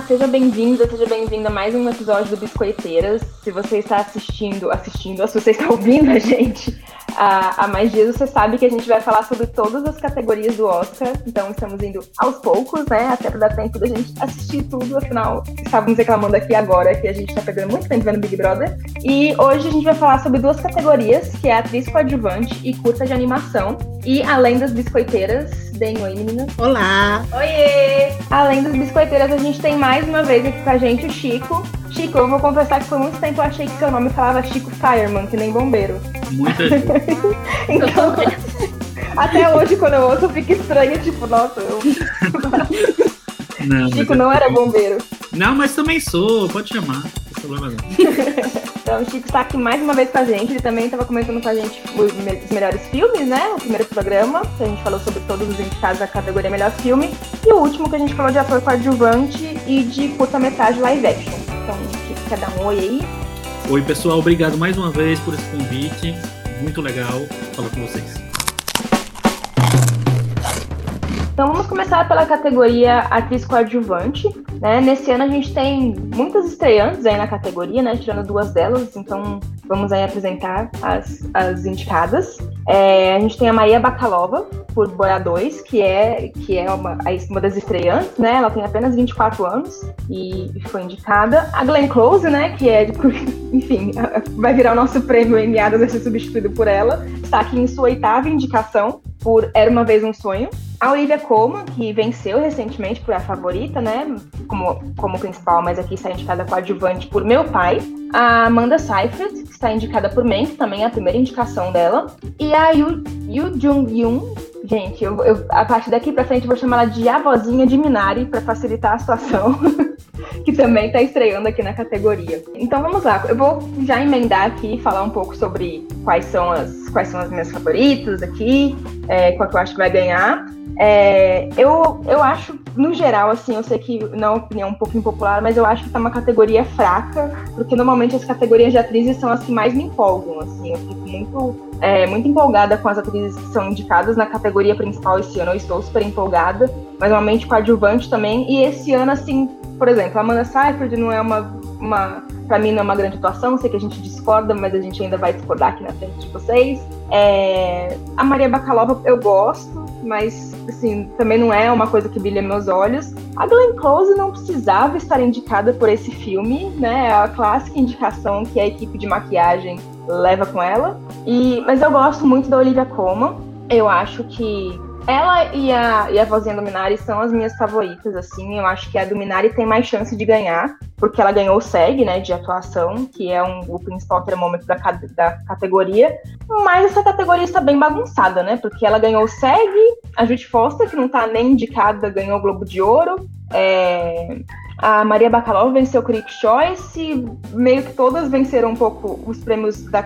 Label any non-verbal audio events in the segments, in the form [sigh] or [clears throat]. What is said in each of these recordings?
Seja bem-vinda, seja bem-vinda a mais um episódio do Biscoiteiras. Se você está assistindo, assistindo, se você está ouvindo a gente há, mais dias, você sabe que a gente vai falar sobre todas as categorias do Oscar. Então estamos indo aos poucos, né? Até para dar tempo da gente assistir tudo. Afinal, estávamos reclamando aqui agora que a gente está perdendo muito tempo vendo Big Brother. E hoje a gente vai falar sobre duas categorias, que é atriz coadjuvante e curta de animação. E além das biscoiteiras, deem oi, menina. Olá! Oiê! Além das biscoiteiras, a gente tem mais uma vez aqui com a gente o Chico. Chico, eu vou confessar que por muito tempo eu achei que seu nome falava Chico Fireman, que nem bombeiro. Muita [laughs] gente. então, até hoje, quando eu ouço, eu fico estranho, tipo, nossa, eu... Não, Chico não era bombeiro. não, mas também sou, pode chamar. Não tem problema não. [laughs] Então, o Chico está aqui mais uma vez com a gente. Ele também estava comentando com a gente os, me- os melhores filmes, né? O primeiro programa, que a gente falou sobre todos os indicados da categoria Melhor Filme. E o último, que a gente falou de ator coadjuvante e de curta-metragem live action. Então, Chico quer dar um oi aí. Oi, pessoal, obrigado mais uma vez por esse convite. Muito legal falar com vocês. Então vamos começar pela categoria atriz coadjuvante. Né? Nesse ano a gente tem muitas estreantes aí na categoria, né? Tirando duas delas, então vamos aí apresentar as, as indicadas. É, a gente tem a Maria Bakalova, por Boia 2, que é, que é uma, uma das estreantes, né? Ela tem apenas 24 anos e foi indicada. A Glenn Close, né? Que é, de- [laughs] enfim, [laughs] vai virar o nosso prêmio Emmy vai ser substituído por ela. Está aqui em sua oitava indicação por Era Uma Vez Um Sonho. A Olivia Colman, que venceu recentemente por A Favorita, né? Como, como principal, mas aqui está indicada coadjuvante por Meu Pai. A Amanda Seyfried, que está indicada por Mank, também é a primeira indicação dela. E a Yu, Yu Jung-yoon, gente, eu, eu- a partir daqui pra frente eu vou chamar ela de avózinha de Minari para facilitar a situação. [laughs] que também está estreando aqui na categoria. Então vamos lá, eu vou já emendar aqui e falar um pouco sobre quais são as, quais são as minhas favoritas aqui, é, qual que eu acho que vai ganhar. É, eu, eu acho, no geral, assim, eu sei que não é uma opinião um pouco impopular, mas eu acho que tá uma categoria fraca, porque normalmente as categorias de atrizes são as que mais me empolgam, assim, eu fico muito, é, muito empolgada com as atrizes que são indicadas na categoria principal esse ano, eu estou super empolgada, mas normalmente coadjuvante também, e esse ano, assim, por exemplo, a Amanda Seyfried não é uma, uma para mim não é uma grande atuação, sei que a gente discorda, mas a gente ainda vai discordar aqui na frente de vocês. É, a Maria Bakalova eu gosto, mas assim, também não é uma coisa que brilha meus olhos. A Glenn Close não precisava estar indicada por esse filme, né? É a clássica indicação que a equipe de maquiagem leva com ela. E, mas eu gosto muito da Olivia Colman. Eu acho que ela e a, e a vozinha do Minari são as minhas favoritas, assim. Eu acho que a do Minari tem mais chance de ganhar, porque ela ganhou o SEG, né, de atuação, que é um, o principal termômetro da, da categoria. Mas essa categoria está bem bagunçada, né? Porque ela ganhou o SEG, a Judy Foster, que não tá nem indicada, ganhou o Globo de Ouro. É, a Maria Bakalova venceu o Critics' Choice, meio que todas venceram um pouco os prêmios, da-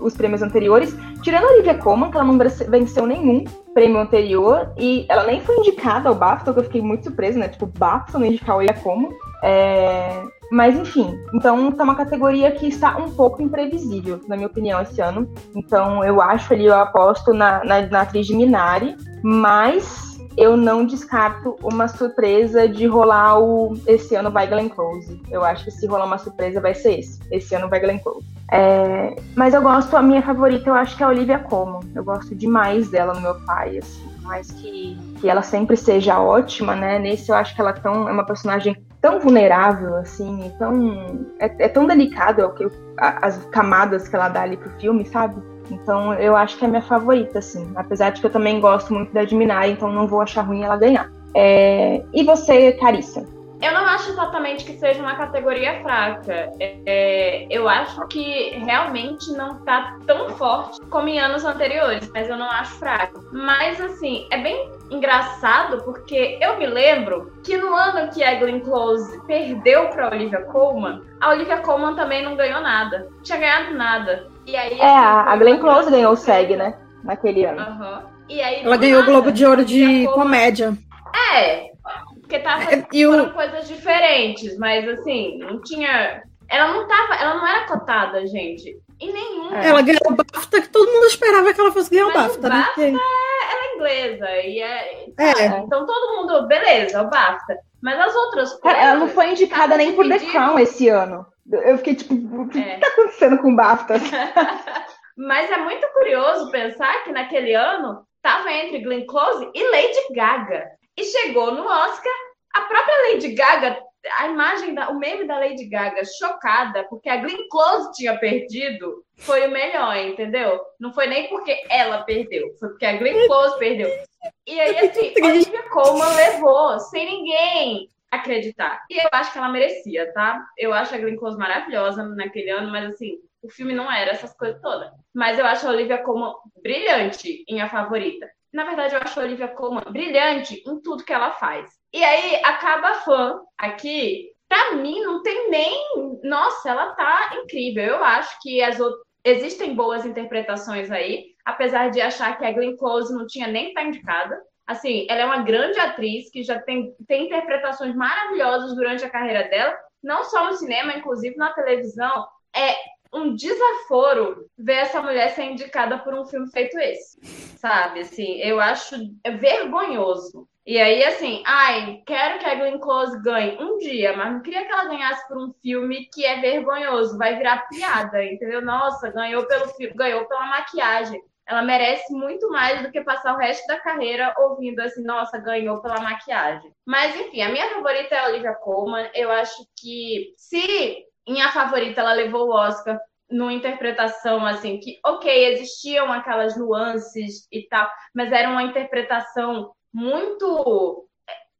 os prêmios anteriores, tirando a Olivia Colman, que ela não vence- venceu nenhum prêmio anterior, e ela nem foi indicada ao BAFTA, que eu fiquei muito surpresa, né? Tipo, BAFTA não indicar a Olivia Colman. É, Mas enfim, então tá uma categoria que está um pouco imprevisível, na minha opinião, esse ano. Então eu acho ali, eu aposto na, na, na atriz de Minari, mas eu não descarto uma surpresa de rolar o. Esse ano vai Glenn Close. Eu acho que se rolar uma surpresa vai ser esse. Esse ano vai Glenn Close. É, Mas eu gosto, a minha favorita eu acho que é a Olivia Colman. Eu gosto demais dela no meu pai, assim. Mais que, que ela sempre seja ótima, né? Nesse eu acho que ela é tão, é uma personagem tão vulnerável, assim, tão. É, é tão delicado é o que, as camadas que ela dá ali pro filme, sabe? Então eu acho que é minha favorita, assim. Apesar de que eu também gosto muito da de Minari, então não vou achar ruim ela ganhar. É, E você, Carissa? Eu não acho exatamente que seja uma categoria fraca. É, é, eu acho que realmente não tá tão forte como em anos anteriores, mas eu não acho fraco. Mas assim, é bem engraçado porque eu me lembro que no ano que a Glenn Close perdeu pra Olivia Colman, a Olivia Colman também não ganhou nada. Não tinha ganhado nada. E aí, É, assim, a, foi a Glenn Close ganhou o. SEG, né? Naquele ano. Aham. E aí, Ela ganhou o nada, Globo de Ouro de comédia. É, porque tava, E o- foram coisas diferentes, mas assim, não tinha. Ela não tava, ela não era cotada, gente. Em nenhum. É. Ela ganhou o BAFTA, que todo mundo esperava que ela fosse ganhar o Mas o BAFTA, né? BAFTA Porque- Ela é inglesa. E é, É. Então todo mundo, beleza, o BAFTA. Mas as outras coisas. Cara, ela não foi indicada nem por The Crown esse ano. Eu fiquei tipo, o que é. tá acontecendo com o BAFTA? [laughs] Mas é muito curioso pensar que naquele ano estava entre Glenn Close e Lady Gaga. E chegou no Oscar, a própria Lady Gaga, a imagem, da, o meme da Lady Gaga chocada, porque a Glenn Close tinha perdido, foi o melhor, entendeu? Não foi nem porque ela perdeu, foi porque a Glenn Close perdeu. E aí, assim, Olivia Colman levou, sem ninguém acreditar. E eu acho que ela merecia, tá? Eu acho a Glenn Close maravilhosa naquele ano, mas assim, o filme não era essas coisas todas. Mas eu acho a Olivia Colman brilhante em A Favorita. Na verdade, eu acho a Olivia Colman brilhante em tudo que ela faz. E aí, acaba fã aqui, pra mim, não tem nem. Nossa, ela tá incrível. Eu acho que as. Existem boas interpretações aí, apesar de achar que a Glenn Close não tinha nem tá indicada. Assim, ela é uma grande atriz que já tem, tem interpretações maravilhosas durante a carreira dela, não só no cinema, inclusive na televisão. É um desaforo ver essa mulher ser indicada por um filme feito esse, sabe? Assim, eu acho vergonhoso. E aí, assim, ai, quero que a Glenn Close ganhe um dia, mas não queria que ela ganhasse por um filme que é vergonhoso, vai virar piada, entendeu? Nossa, ganhou pelo ganhou pela maquiagem. Ela merece muito mais do que passar o resto da carreira ouvindo assim, nossa, ganhou pela maquiagem. Mas enfim, a minha favorita é a Olivia Colman. Eu acho que se em A Favorita ela levou o Oscar numa interpretação assim que, ok, existiam aquelas nuances e tal, mas era uma interpretação muito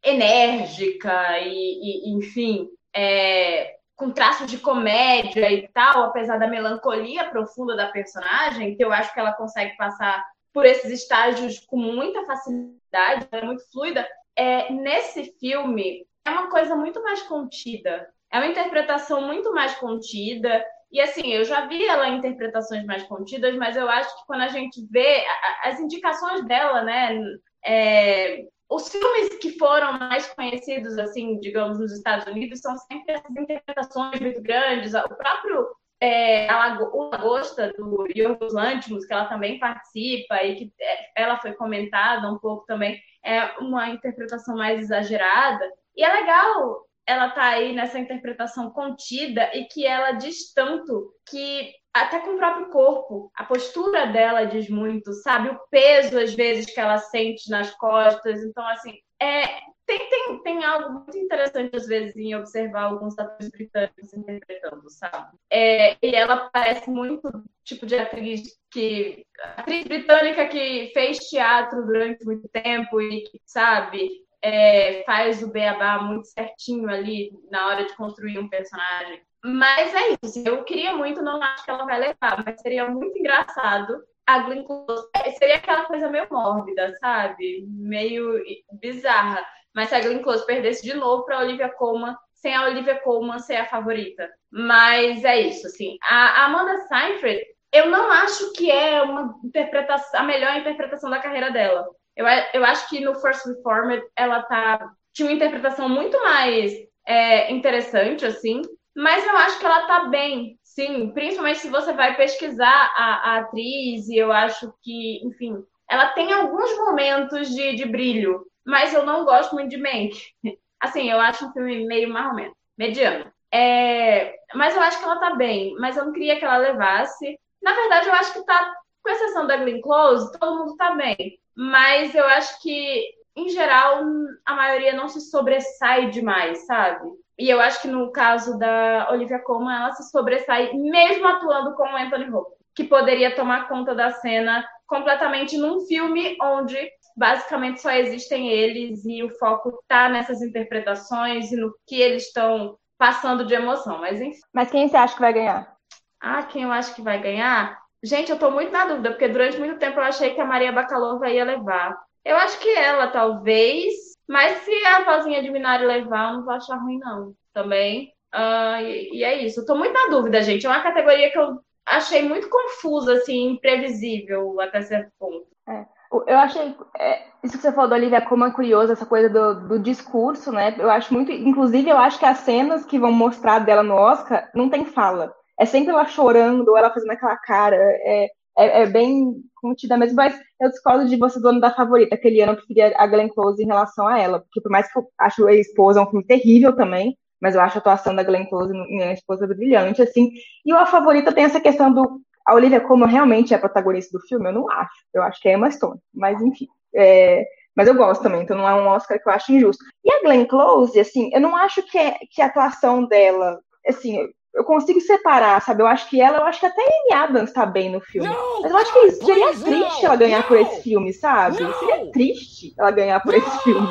enérgica e, e enfim, é, com traços de comédia e tal, apesar da melancolia profunda da personagem, que eu acho que ela consegue passar por esses estágios com muita facilidade, é muito fluida. É, nesse filme é uma coisa muito mais contida. É uma interpretação muito mais contida. E assim, eu já vi ela em interpretações mais contidas, mas eu acho que quando a gente vê as indicações dela, né? É, os filmes que foram mais conhecidos, assim, digamos, nos Estados Unidos, são sempre essas interpretações muito grandes. O próprio é, a Lagosta, do Yorgos Lanthimos, que ela também participa e que é, ela foi comentada um pouco também, é uma interpretação mais exagerada. E é legal ela tá aí nessa interpretação contida e que ela diz tanto que até com o próprio corpo, a postura dela diz muito, sabe? O peso às vezes que ela sente nas costas. Então assim, é tem, tem, tem algo muito interessante às vezes em observar alguns atores britânicos interpretando, sabe? É, e ela parece muito tipo de atriz que atriz britânica que fez teatro durante muito tempo e que sabe é, faz o beabá muito certinho ali na hora de construir um personagem. Mas é isso. Eu queria muito, não acho que ela vai levar, mas seria muito engraçado a Glenn Close. É, seria aquela coisa meio mórbida, sabe? Meio bizarra. Mas se a Glenn Close perdesse de novo para Olivia Colman, sem a Olivia Colman ser a favorita. Mas é isso, assim. A Amanda Seyfried, eu não acho que é uma interpretação, a melhor interpretação da carreira dela. Eu, eu acho que no First Reformed ela tá, tinha uma interpretação muito mais é, interessante, assim, mas eu acho que ela tá bem, sim, principalmente se você vai pesquisar a, a atriz, e eu acho que, enfim, ela tem alguns momentos de, de brilho, mas eu não gosto muito de Mank. [laughs] Assim, eu acho um filme meio menos, mediano. É, mas eu acho que ela tá bem, mas eu não queria que ela levasse. Na verdade, eu acho que tá, com exceção da Glenn Close, todo mundo tá bem mas eu acho que, em geral, a maioria não se sobressai demais, sabe? E eu acho que no caso da Olivia Colman, ela se sobressai mesmo atuando com o Anthony Hopkins, que poderia tomar conta da cena completamente num filme onde basicamente só existem eles e o foco tá nessas interpretações e no que eles estão passando de emoção. Mas enfim. Mas quem você acha que vai ganhar? Ah, quem eu acho que vai ganhar? Gente, eu tô muito na dúvida, porque durante muito tempo eu achei que a Maria Bakalova ia levar. Eu acho que ela, talvez, mas se a vozinha de Minari levar, eu não vou achar ruim, não. Também. Uh, e, e, é isso. Eu tô muito na dúvida, gente. É uma categoria que eu achei muito confusa, assim, imprevisível até certo ponto. É. Eu achei. É, isso que você falou da Olivia como é curioso, essa coisa do, do, discurso, né? Eu acho muito. Inclusive, eu acho que as cenas que vão mostrar dela no Oscar não tem fala é sempre ela chorando, ela fazendo aquela cara. É, é, é bem contida mesmo, mas eu discordo de você dono da favorita. Aquele ano eu preferia a Glenn Close em relação a ela, porque por mais que eu acho a esposa um filme terrível também, mas eu acho a atuação da Glenn Close minha esposa brilhante, assim. E a favorita tem essa questão do a Olivia Colman realmente é a protagonista do filme? Eu não acho. Eu acho que é Emma Stone. Mas, enfim. É, mas eu gosto também, então não é um Oscar que eu acho injusto. E a Glenn Close, assim, eu não acho que, é, que a atuação dela, assim, eu consigo separar, sabe? Eu acho que ela, eu acho que até a Amy Adams tá bem no filme. Não, mas eu acho que seria triste não, ela ganhar não, por esse filme, sabe? Seria triste ela ganhar por esse filme.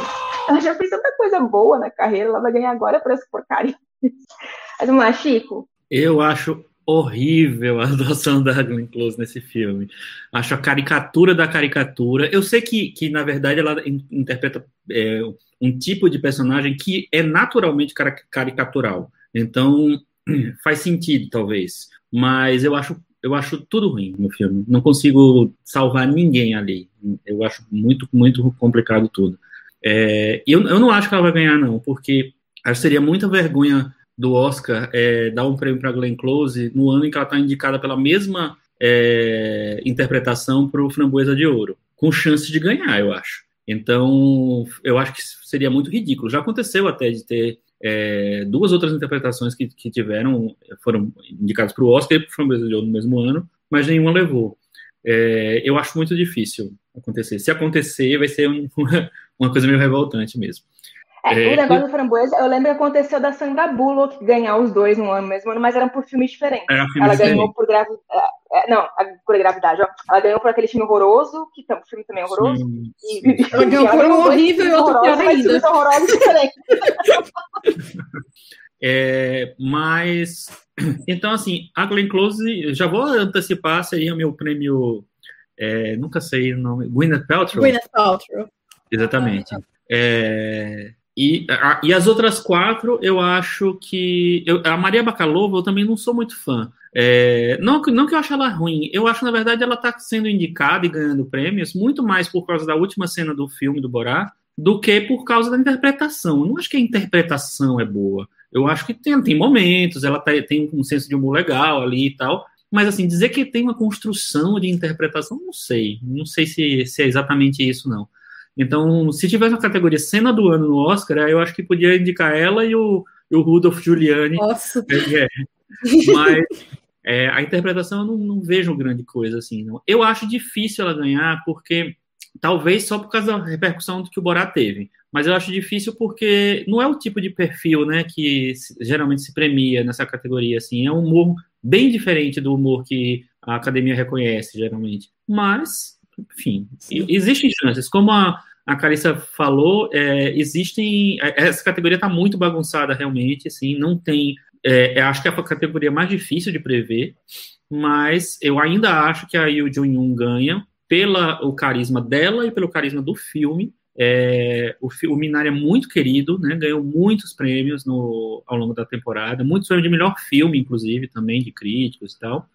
Ela já fez tanta coisa boa na carreira, ela vai ganhar agora por essa porcaria. Mas vamos lá, Chico. Eu acho horrível a atuação da Glenn Close nesse filme. Acho a caricatura da caricatura. Eu sei que, que na verdade, ela interpreta é, um tipo de personagem que é naturalmente caricatural. Então, [clears throat] faz sentido, talvez. Mas eu acho, eu acho tudo ruim no filme. Não consigo salvar ninguém ali. Eu acho muito, muito complicado tudo. É, eu, eu não acho que ela vai ganhar, não, porque acho que seria muita vergonha do Oscar é, dar um prêmio para Glenn Close no ano em que ela está indicada pela mesma é, interpretação para o Framboesa de Ouro, com chance de ganhar, eu acho. Então, eu acho que seria muito ridículo. Já aconteceu até de ter é, duas outras interpretações que, que tiveram, foram indicadas para o Oscar e para o Ouro no mesmo ano, mas nenhuma levou. É, eu acho muito difícil acontecer. Se acontecer, vai ser um, [laughs] uma coisa meio revoltante mesmo. É, é, o negócio do framboesa, eu lembro que aconteceu da Sandra Bullock ganhar os dois no ano mesmo ano, mas eram por filmes diferentes. Era filme ela diferente. ganhou por gravidade. É, é, não, por gravidade, ó. Ela ganhou por aquele filme horroroso, que o filme também é horroroso. Sim, e, sim. ela ganhou por um horrível e outro pior ainda. [laughs] É, mas, então, assim, a Glenn Close, já vou antecipar, seria meu prêmio, é, nunca sei o nome, Gwyneth Paltrow? Gwyneth Paltrow. Exatamente. É, e, a, e as outras quatro, eu acho que. Eu, a Maria Bakalova, eu também não sou muito fã. É, não, não que eu ache ela ruim, eu acho, na verdade, ela está sendo indicada e ganhando prêmios muito mais por causa da última cena do filme do Borá do que por causa da interpretação. Eu não acho que a interpretação é boa. Eu acho que tem, tem momentos, ela tá, tem um senso de humor legal ali e tal, mas assim, dizer que tem uma construção de interpretação, não sei. Não sei se, se é exatamente isso, não. Então, se tivesse uma categoria cena do ano no Oscar, eu acho que podia indicar ela e o, e o Rudolph Giuliani. Nossa! É, mas é, a interpretação eu não, não, vejo grande coisa assim. Não. Eu acho difícil ela ganhar, porque talvez só por causa da repercussão que o Borat teve. Mas eu acho difícil porque não é o tipo de perfil né, que geralmente se premia nessa categoria. Assim. É um humor bem diferente do humor que a academia reconhece, geralmente. Mas enfim, Sim. existem chances. Como a, a Carissa falou, é, existem. É, essa categoria está muito bagunçada realmente, assim, não tem. É, acho que é a categoria mais difícil de prever, mas eu ainda acho que a Yu Jun-yoon ganha pela o carisma dela e pelo carisma do filme. É, o, o Minari é muito querido, né, ganhou muitos prêmios no, ao longo da temporada, muitos prêmios de melhor filme, inclusive, também, de críticos e tal.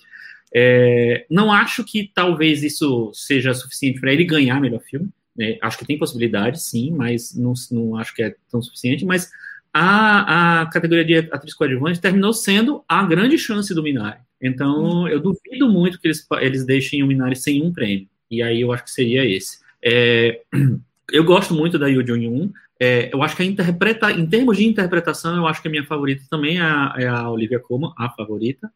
É, não acho que talvez isso seja suficiente para ele ganhar melhor filme. Né? Acho que tem possibilidade, sim, mas não, não acho que é tão suficiente. Mas a, a categoria de atriz coadjuvante terminou sendo a grande chance do Minari. Então, eu duvido muito que eles, eles deixem o Minari sem um prêmio. E aí eu acho que seria esse. É, [clears throat] eu gosto muito da Yoo Jong-un. É, eu acho que a interpreta, em termos de interpretação, eu acho que a minha favorita também é a, é a Olivia Colman, a favorita.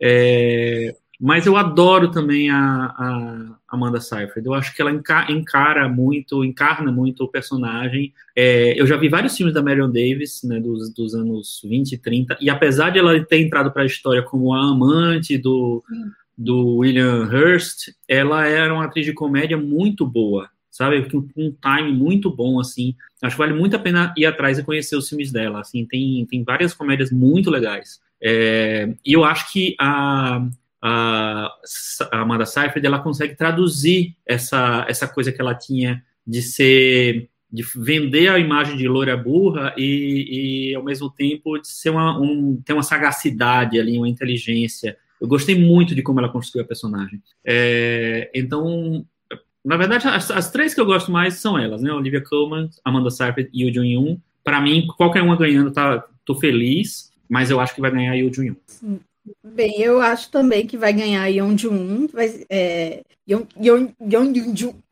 É, mas eu adoro também a, a Amanda Seyfried. Eu acho que ela encara muito, encarna muito o personagem. É, eu já vi vários filmes da Marion Davis, né, dos, dos anos 20 e 30, e apesar de ela ter entrado para a história como a amante do, do William Hurst, ela era uma atriz de comédia muito boa, sabe? Com um time muito bom, assim. Acho que vale muito a pena ir atrás e conhecer os filmes dela, assim. Tem, tem várias comédias muito legais. É, e eu acho que a, a, Amanda Seyfried ela consegue traduzir essa, essa coisa que ela tinha de ser de vender a imagem de loira burra e, e ao mesmo tempo de ser uma, um, ter uma sagacidade ali, uma inteligência. Eu gostei muito de como ela construiu a personagem. É, então, na verdade, as, as, três que eu gosto mais são elas, né? Olivia Colman, Amanda Seyfried e o Jun Yoon. Para mim, qualquer uma ganhando, tá, tô feliz, mas eu acho que vai ganhar o Jun Yoon. Bem, eu acho também que vai ganhar Yeon Jun, vai, é, Yeon, Yeon,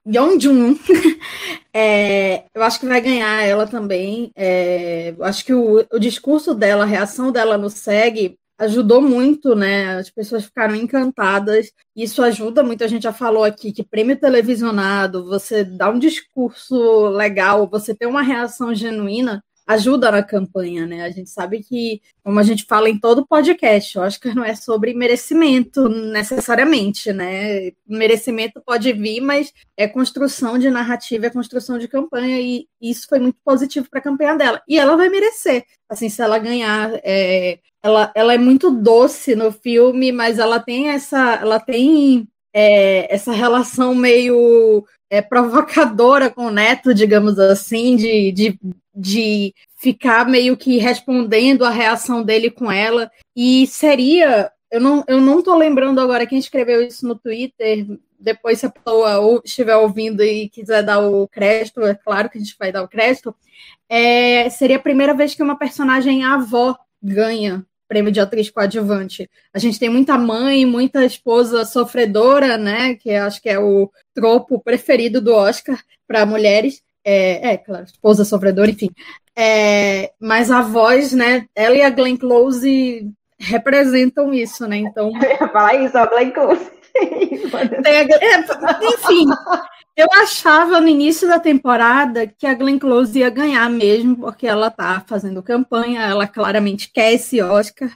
Yeon, Jun. [laughs] é, eu acho que vai ganhar ela também. É, eu acho que o, o discurso dela, a reação dela no SEG ajudou muito, né? As pessoas ficaram encantadas. Isso ajuda muito. A gente já falou aqui que prêmio televisionado, você dá um discurso legal, você tem uma reação genuína, ajuda na campanha, né? A gente sabe que, como a gente fala em todo podcast, o Oscar não é sobre merecimento necessariamente, né? Merecimento pode vir, mas é construção de narrativa, é construção de campanha, e isso foi muito positivo para a campanha dela. E ela vai merecer. Assim, se ela ganhar, é, ela, ela é muito doce no filme, mas ela tem essa, ela tem é, essa relação meio é, provocadora com o neto, digamos assim, de, de, de ficar meio que respondendo a reação dele com ela. E seria. Eu não, eu não tô lembrando agora quem escreveu isso no Twitter. Depois, se a pessoa estiver ouvindo e quiser dar o crédito, é claro que a gente vai dar o crédito. É, seria a primeira vez que uma personagem avó ganha prêmio de atriz coadjuvante. A gente tem muita mãe, muita esposa sofredora, né? Que acho que é o tropo preferido do Oscar para mulheres. É, é, claro, esposa sofredora, enfim. É, mas a voz, né? Ela e a Glenn Close representam isso, né? Então. [laughs] Fala isso, a Glenn Close. A, é, enfim, [laughs] eu achava no início da temporada que a Glenn Close ia ganhar mesmo, porque ela tá fazendo campanha, ela claramente quer esse Oscar,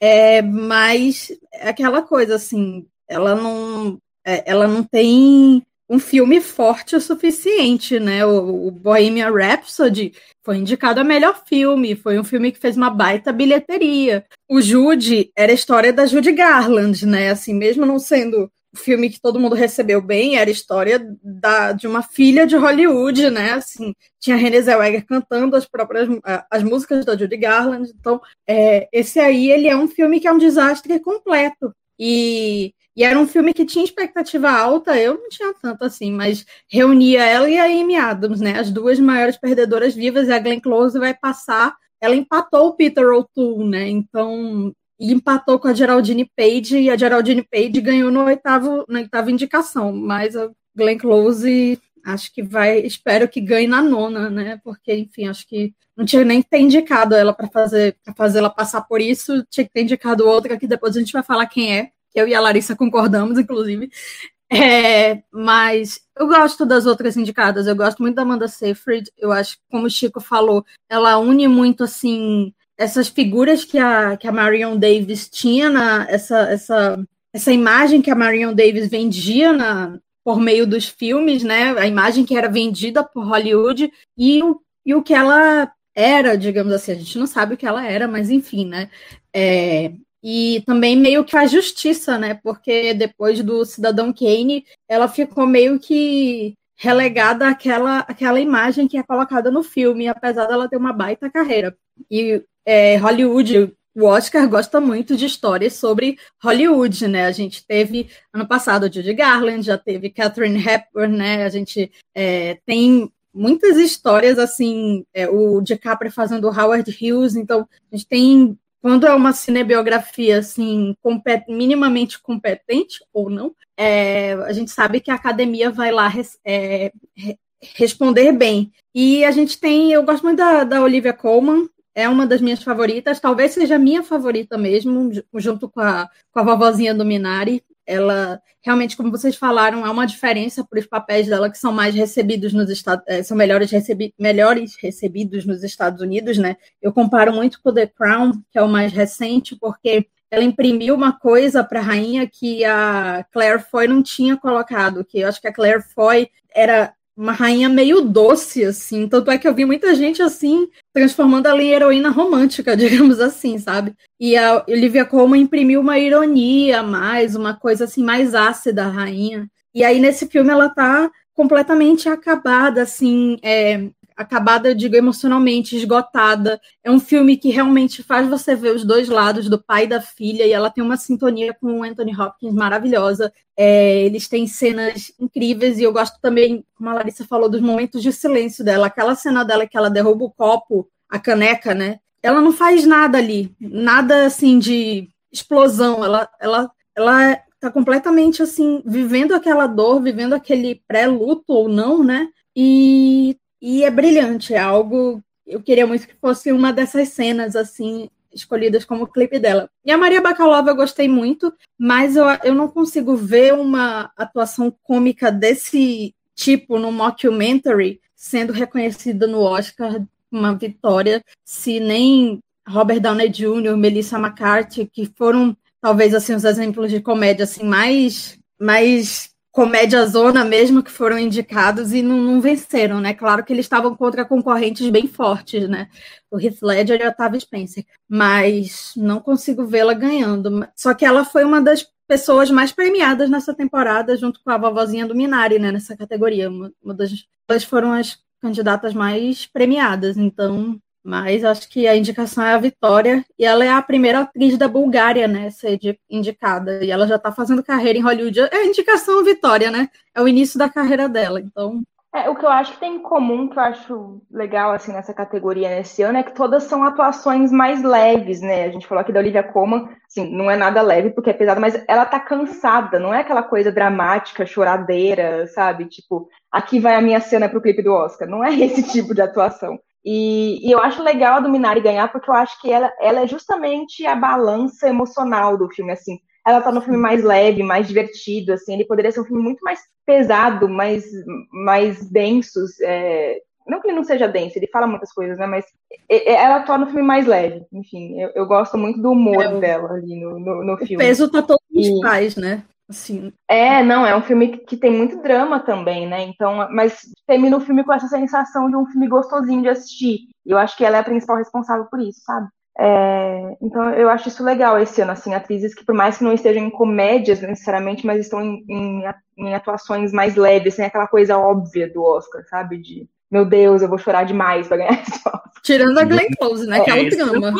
é, mas é aquela coisa assim, ela não, é, ela não tem um filme forte o suficiente, né? O, o Bohemian Rhapsody foi indicado a melhor filme, foi um filme que fez uma baita bilheteria. O Jude era a história da Judy Garland, né? Assim, mesmo não sendo filme que todo mundo recebeu bem, era a história da, de uma filha de Hollywood, né? Assim, tinha Renée Zellweger cantando as próprias as músicas da Judy Garland. Então, é, esse aí ele é um filme que é um desastre completo. E e era um filme que tinha expectativa alta, eu não tinha tanto assim, mas reunia ela e a Amy Adams, né? As duas maiores perdedoras vivas, e a Glenn Close vai passar. Ela empatou o Peter O'Toole, né? Então, e empatou com a Geraldine Page, e a Geraldine Page ganhou no oitavo, na oitava indicação, mas a Glenn Close acho que vai, espero que ganhe na nona, né? Porque, enfim, acho que não tinha nem que ter indicado ela para fazer para fazer ela passar por isso, tinha que ter indicado outra que depois a gente vai falar quem é que eu e a Larissa concordamos, inclusive. É, mas eu gosto das outras indicadas, eu gosto muito da Amanda Seyfried, eu acho que, como o Chico falou, ela une muito, assim, essas figuras que a, que a Marion Davis tinha, na, essa, essa, essa imagem que a Marion Davis vendia na, por meio dos filmes, né, a imagem que era vendida por Hollywood, e o, e o que ela era, digamos assim, a gente não sabe o que ela era, mas enfim, né, é, e também meio que a justiça, né? Porque depois do Cidadão Kane, ela ficou meio que relegada àquela, àquela imagem que é colocada no filme, apesar dela ter uma baita carreira. E é, Hollywood, o Oscar gosta muito de histórias sobre Hollywood, né? A gente teve ano passado a Judy Garland, já teve Catherine Hepburn, né? A gente é, tem muitas histórias assim, é, o DiCaprio fazendo Howard Hughes, então a gente tem quando é uma cinebiografia assim compet minimamente competente ou não, é, a gente sabe que a academia vai lá res é, responder bem. E a gente tem, eu gosto muito da, da Olivia Colman, é uma das minhas favoritas, talvez seja a minha favorita mesmo, junto com a, com a vovozinha do Minari ela realmente, como vocês falaram, há uma diferença para os papéis dela que são mais recebidos nos Estados, eh, são melhores, recebi melhores recebidos nos Estados Unidos, né? Eu comparo muito com The Crown, que é o mais recente, porque ela imprimiu uma coisa para a rainha que a Claire Foy não tinha colocado, que eu acho que a Claire Foy era uma rainha meio doce, assim. Tanto é que eu vi muita gente, assim, transformando ela em heroína romântica, [laughs] digamos assim, sabe? E a Olivia Colman imprimiu uma ironia mais, uma coisa, assim, mais ácida, a rainha. E aí, nesse filme, ela tá completamente acabada, assim, é, acabada, eu digo, emocionalmente, esgotada. É um filme que realmente faz você ver os dois lados do pai e da filha, e ela tem uma sintonia com o Anthony Hopkins maravilhosa. É, eles têm cenas incríveis, e eu gosto também, como a Larissa falou, dos momentos de silêncio dela. Aquela cena dela que ela derruba o copo, a caneca, né? Ela não faz nada ali, nada assim de explosão, ela, ela, ela tá completamente assim, vivendo aquela dor, vivendo aquele pré-luto ou não, né? E, e é brilhante, é algo. Eu queria muito que fosse uma dessas cenas, assim, escolhidas como clipe dela. E a Maria Bakalova eu gostei muito, mas eu, eu não consigo ver uma atuação cômica desse tipo no mockumentary sendo reconhecida no Oscar uma vitória, se nem Robert Downey Jr., Melissa McCarthy, que foram talvez assim os exemplos de comédia assim mais mais comédia zona mesmo que foram indicados e não, não, venceram, né? Claro que eles estavam contra concorrentes bem fortes, né? O Heath Ledger e a Octavia Spencer, mas não consigo vê-la ganhando. Só que ela foi uma das pessoas mais premiadas nessa temporada, junto com a vovozinha do Minari, né? Nessa categoria, uma, uma das elas foram as candidatas mais premiadas. Então, mas acho que a indicação é a Vitória, e ela é a primeira atriz da Bulgária, né, ser indicada, e ela já está fazendo carreira em Hollywood. É a indicação Vitória, né? É o início da carreira dela, então. É, o que eu acho que tem em comum, que eu acho legal, assim, nessa categoria nesse ano, é que todas são atuações mais leves, né? A gente falou aqui da Olivia Colman, assim, não é nada leve porque é pesada, mas ela tá cansada, não é aquela coisa dramática, choradeira, sabe? Tipo, aqui vai a minha cena pro clipe do Oscar. Não é [laughs] esse tipo de atuação. E, e, eu acho legal a do Minari ganhar, porque eu acho que ela, ela é justamente a balança emocional do filme, assim. Ela tá no filme mais leve, mais divertido, assim. Ele poderia ser um filme muito mais pesado, mais, mais denso. É... Não que ele não seja denso, ele fala muitas coisas, né? Mas ela tá no filme mais leve. Enfim, eu, eu gosto muito do humor é, dela ali no, no, no filme. O peso tá todos os pais, né? Assim. É, não, é um filme que tem muito drama também, né? Então, mas termina o filme com essa sensação de um filme gostosinho de assistir. E eu acho que ela é a principal responsável por isso, sabe? É, então eu acho isso legal esse ano, assim, atrizes que por mais que não estejam em comédias necessariamente, mas estão em, em, em atuações mais leves, sem aquela coisa óbvia do Oscar, sabe? De meu Deus, eu vou chorar demais pra ganhar esse Oscar. Tirando a Glenn Close, né? É, que é o drama.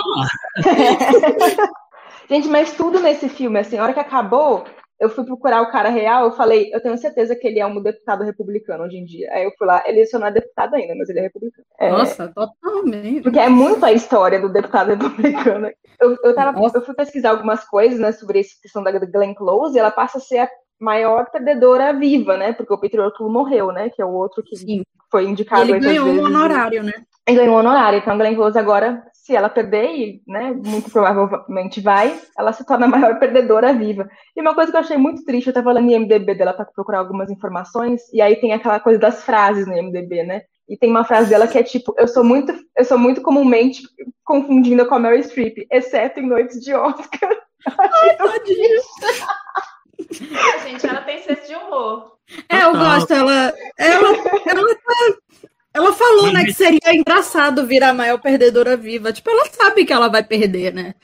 [laughs] [laughs] Gente, mas tudo nesse filme, assim, a hora que acabou, eu fui procurar o cara real, eu falei, eu tenho certeza que ele é um deputado republicano hoje em dia. Aí eu fui lá, ele só não é deputado ainda, mas ele é republicano. É, Nossa, totalmente. Porque é muito a história do deputado republicano. Eu, eu, tava, eu fui pesquisar algumas coisas, né, sobre essa questão da Glenn Close, e ela passa a ser a maior perdedora viva, né, porque o Peter O'Toole morreu, né, que é o outro que Sim. foi indicado. Ele ganhou vezes, um honorário, né? Ele ganhou um honorário, então a Glenn Close agora se ela perder, e né, muito provavelmente vai, ela se torna a maior perdedora viva. E uma coisa que eu achei muito triste, eu estava lá no IMDB dela para procurar algumas informações, e aí tem aquela coisa das frases no IMDB, né? E tem uma frase dela que é tipo, eu sou muito, eu sou muito comumente confundida com a Mary Streep, exceto em noites de Oscar. [laughs] Ai, tadinha. Gente, ela tem senso de humor. É, eu gosto, ela, ela, ela tá ela falou, né, que seria engraçado virar a maior perdedora viva. Tipo, ela sabe que ela vai perder, né?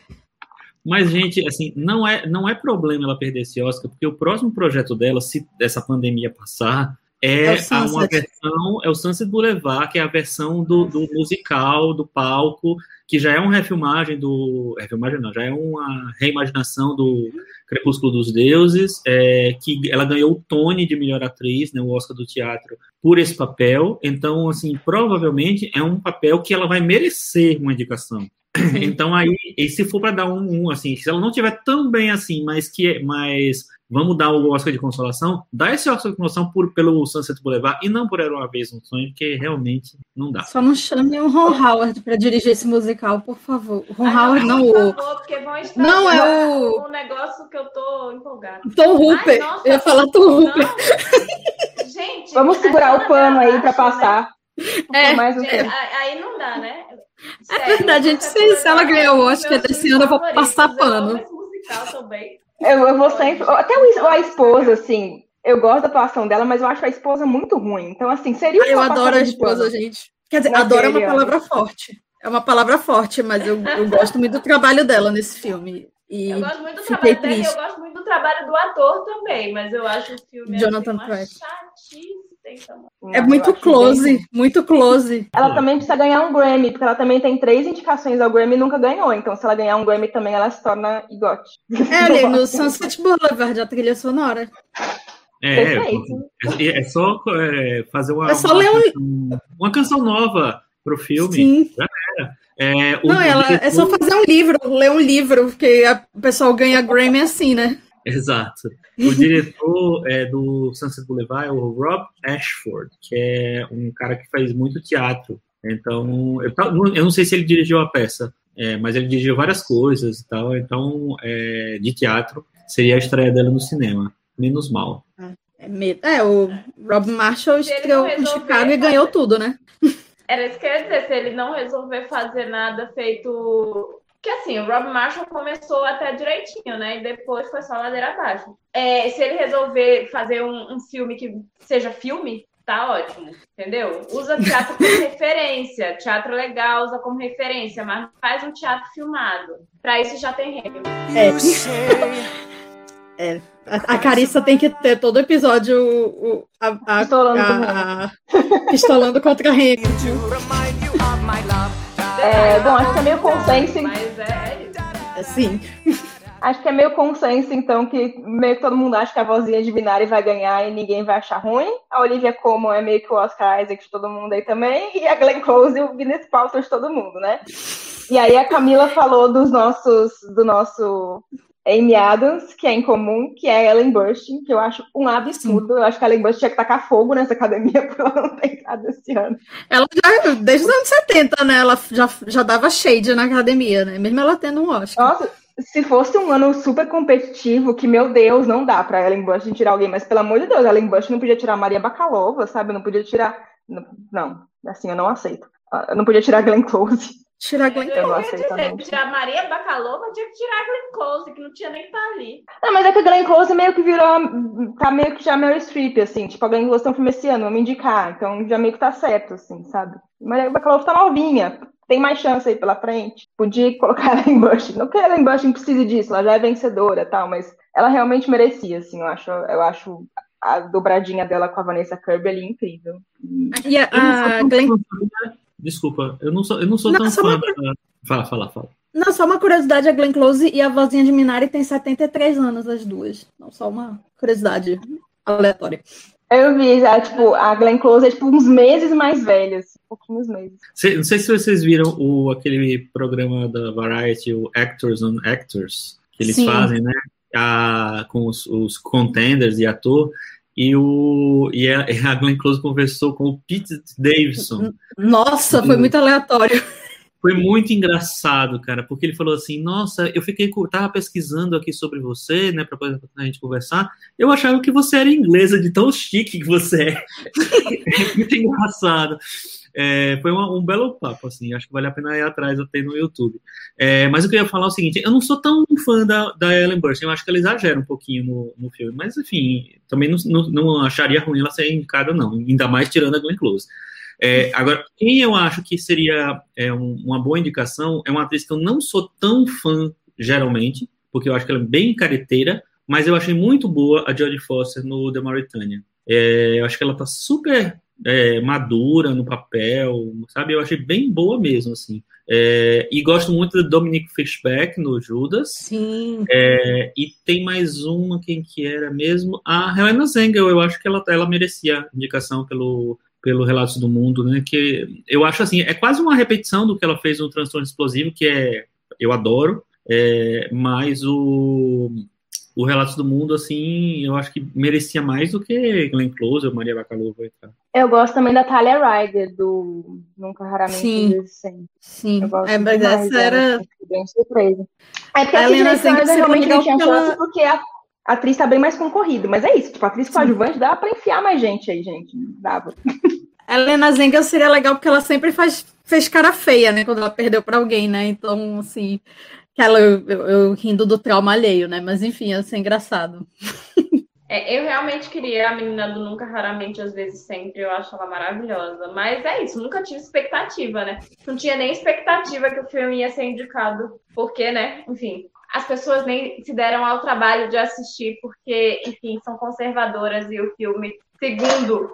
Mas, gente, assim, não é, não é problema ela perder esse Oscar, porque o próximo projeto dela, se essa pandemia passar, é, é uma versão, é o Sunset Boulevard, que é a versão do, do, musical, do palco, que já é uma refilmagem do. Refilmagem não, já é uma reimaginação do Crepúsculo dos Deuses, é, que ela ganhou o Tony de melhor atriz, né, o Oscar do teatro, por esse papel. Então, assim, provavelmente é um papel que ela vai merecer uma indicação. Então aí, e se for para dar um, um, assim, se ela não tiver tão bem assim, mas que mas vamos dar o Oscar de consolação, dá esse Oscar de consolação por, pelo Sunset Boulevard e não por Era uma vez um sonho, porque realmente não dá. Só não chame o Ron Howard para dirigir esse musical, por favor. O Ron Ai, Howard não, não o porque vão Não é o um negócio que eu tô empolgado. Tom Hooper. Ai, eu ia falar Tom Hooper. Gente, vamos segurar o pano aí para passar. Né? É, mais um é, aí não dá, né? Sério, é verdade, a gente se, se ela ganhar o Oscar desse ano, eu vou passar pano. Eu, eu vou sempre. Até o, a esposa, assim, eu gosto da atuação dela, mas eu acho a esposa muito ruim. Então, assim, seria. Ah, eu adoro a esposa, gente. Quer dizer, adoro é uma palavra forte. É uma palavra forte, mas eu, eu gosto muito do trabalho dela nesse filme. E eu gosto muito do trabalho dele, eu gosto muito do trabalho do ator também, mas eu acho o filme Jonathan assim, uma chatice é muito close, bem... muito close. Ela também precisa ganhar um Grammy, porque ela também tem três indicações ao Grammy e nunca ganhou. Então, se ela ganhar um Grammy também, ela se torna igote. É, [laughs] ali no Sunset Boulevard, a trilha sonora. É, é, é, só é, fazer uma, é só uma, canção, uma canção nova pro filme. Sim. Já É, o, Não, ela, diretor... é só fazer um livro, ler um livro, porque a, o pessoal ganha Grammy assim, né? Exato. O diretor é, do Sunset Boulevard é o Rob Ashford, que é um cara que faz muito teatro. Então, eu, eu não sei se ele dirigiu a peça, é, mas ele dirigiu várias coisas e tal. Então, é, de teatro, seria a estreia dela no cinema. Menos mal. É, é o Rob Marshall estreou em Chicago e ganhou tudo, né? Era isso que eu ia dizer, se ele não resolver fazer nada feito. Que assim, o Rob Marshall começou até direitinho, né? E depois foi só ladeira abaixo. É, se ele resolver fazer um, um filme que seja filme, tá ótimo, entendeu? Usa teatro como [laughs] referência, teatro legal, usa como referência, mas faz um teatro filmado. Para isso já tem regra. É. [laughs] é. A, a Carissa tem que ter todo episódio o, a, a, pistolando, a, a, pistolando contra a Henry. É, bom, acho que é meio consenso. Mas é, é Sim. Acho que é meio consenso, então, que meio que todo mundo acha que a vozinha de Binari vai ganhar e ninguém vai achar ruim. A Olivia Como é meio que o Oscar Isaac de todo mundo aí também. E a Glenn Close e o Gwyneth Paltrow de todo mundo, né? E aí a Camila falou dos nossos, do nosso Amy Adams, que é em comum, que é Ellen Burstyn, que eu acho um absurdo. Eu acho que a Ellen Burstyn tinha que tacar fogo nessa academia [laughs] por ela não ter entrado esse ano. Ela já, desde os anos 70, né? Ela já, já dava shade na academia, né? Mesmo ela tendo um Oscar. Nossa, se fosse um ano super competitivo, que, meu Deus, não dá pra Ellen Burstyn tirar alguém, mas pelo amor de Deus, Ellen Burstyn não podia tirar Maria Bakalova, sabe? Não podia tirar... Não, assim, eu não aceito. Eu não podia tirar a Glenn Close. Tirar Glenn Close. Eu ia dizer, tirar Maria Bacalova, tinha que tirar a Glenn Close, que não tinha nem que estar tá ali. Não, mas é que a Glenn Close meio que virou, tá meio que já Mary Streep, assim, tipo, a Glenn Close tem um filme esse ano, vamos indicar, então já meio que tá certo, assim, sabe? Maria Bacalova tá novinha, tem mais chance aí pela frente. Podia colocar a Ellen Bush. Não que a Ellen Bush precise disso, ela já é vencedora tal, mas ela realmente merecia, assim, eu acho, eu acho a dobradinha dela com a Vanessa Kirby ali incrível. E a, a Glenn... Desculpa, eu não sou, eu não sou não, tão fã uma... Fala, fala, fala. Não, só uma curiosidade, a Glenn Close e a vozinha de Minari tem 73 anos, as duas. Não, só uma curiosidade aleatória. Eu vi já, tipo, a Glenn Close é tipo uns meses mais velha, assim, pouquinhos meses. não sei se vocês viram o, aquele programa da Variety, o Actors on Actors, que eles Sim. fazem, né? A, com os, os contenders e ator e, o, e a, [laughs] a Glenn Close conversou com o Pete Davidson. Nossa, foi muito aleatório. Foi muito engraçado, cara, porque ele falou assim: Nossa, eu fiquei tava pesquisando aqui sobre você, né, para a gente conversar. Eu achava que você era inglesa, de tão chique que você é. [laughs] muito engraçado. É, foi uma, um belo papo, assim, acho que vale a pena ir atrás até no YouTube. É, mas eu queria falar o seguinte, eu não sou tão fã da, da Ellen Burstyn, eu acho que ela exagera um pouquinho no, no filme, mas enfim, também não, não, não, acharia ruim ela ser indicada, não, ainda mais tirando a Glenn Close. É, agora, quem eu acho que seria é, um, uma boa indicação é uma atriz que eu não sou tão fã, geralmente, porque eu acho que ela é bem careteira, mas eu achei muito boa a Jodie Foster no The Mauritania. É, eu acho que ela tá super é, madura no papel, sabe? Eu achei bem boa mesmo, assim. É, e gosto muito do Dominic Fishback no Judas. Sim. É, e tem mais uma, quem que era mesmo? A Helena Zengel, eu acho que ela, ela merecia indicação pelo, pelo Relatos do Mundo, né? Que eu acho assim, é quase uma repetição do que ela fez no Transtorno Explosivo, que é, eu adoro, é, mas o o Relatos do Mundo, assim, eu acho que merecia mais do que Glenn Close ou Maria Bakalova e tal. Eu gosto também da Talia Ryder, do Nunca Raramente Sim, sim. é, mas essa era... Bem surpresa. É porque a Helena Ryder realmente não tinha chance porque a atriz tá bem mais concorrida, mas é isso, tipo, a atriz coadjuvante dá pra enfiar mais gente aí, gente, dava. A [laughs] Helena Zenga seria legal porque ela sempre faz, fez cara feia, né, quando ela perdeu pra alguém, né, então, assim, Aquela, eu, eu, eu, rindo do trauma alheio, né? Mas enfim, ia ser engraçado. [laughs] É, eu realmente queria a menina do Nunca, Raramente, às vezes sempre. Eu acho ela maravilhosa. Mas é isso, nunca tive expectativa, né? Não tinha nem expectativa que o filme ia ser indicado. Porque, né? Enfim, as pessoas nem se deram ao trabalho de assistir, porque, enfim, são conservadoras e o filme, segundo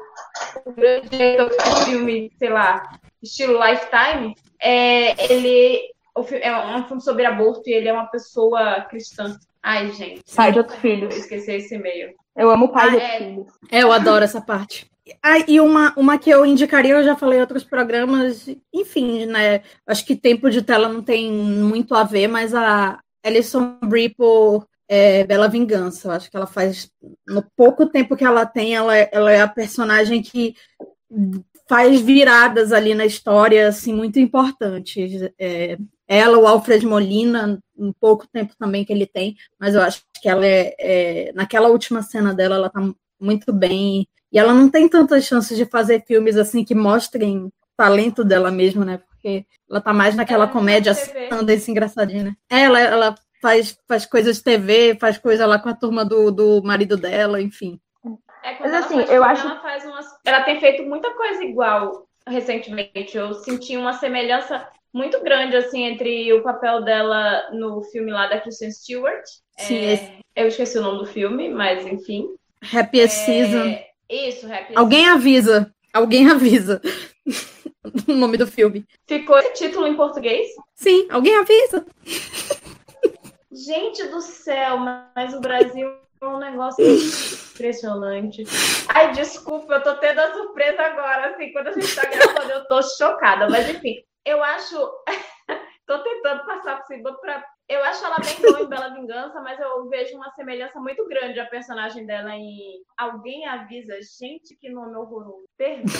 o grande do filme, sei lá, estilo Lifetime, é, ele é um filme sobre aborto e ele é uma pessoa cristã. Ai, gente. Pai de outro filho. Esqueci esse e-mail. Eu amo o pai ah, de outro é... filho. É, eu adoro essa parte. Ah, e uma, uma que eu indicaria, eu já falei em outros programas, enfim, né? Acho que tempo de tela não tem muito a ver, mas a Alison Brie por é, Bela Vingança. Eu acho que ela faz, no pouco tempo que ela tem, ela, ela é a personagem que faz viradas ali na história, assim, muito importantes. É, ela, o Alfred Molina, um pouco tempo também que ele tem, mas eu acho que ela é, é naquela última cena dela, ela tá muito bem e ela não tem tantas chances de fazer filmes assim que mostrem talento dela mesmo, né? Porque ela tá mais naquela ela comédia desse engraçadinho, né? Ela, ela faz, faz coisas de TV, faz coisa lá com a turma do, do marido dela, enfim. É, Mas assim, eu acho. Ela, faz umas... ela tem feito muita coisa igual recentemente. Eu senti uma semelhança muito grande assim entre o papel dela no filme lá da Kristen Stewart. Sim, é... esse... Eu esqueci o nome do filme, mas enfim. Happiest é... Season. Isso, Happy Alguém avisa. Alguém [laughs] avisa. [laughs] o nome do filme. Ficou esse título em português? Sim, alguém avisa. Gente do céu, mas o Brasil é um negócio impressionante. Ai, desculpa, eu tô tendo a surpresa agora, assim, quando a gente tá gravando, eu tô chocada, mas enfim, eu acho. [laughs] tô tentando passar por cima pra eu acho ela bem boa em Bela Vingança, mas eu vejo uma semelhança muito grande a personagem dela em Alguém Avisa. Gente, que nome horroroso. Perdão.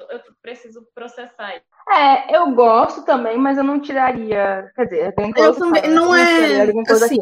eu, eu, preciso processar isso. É, eu gosto também, mas eu não tiraria. Quer dizer, tem coisa. Eu também, não, é. Assim.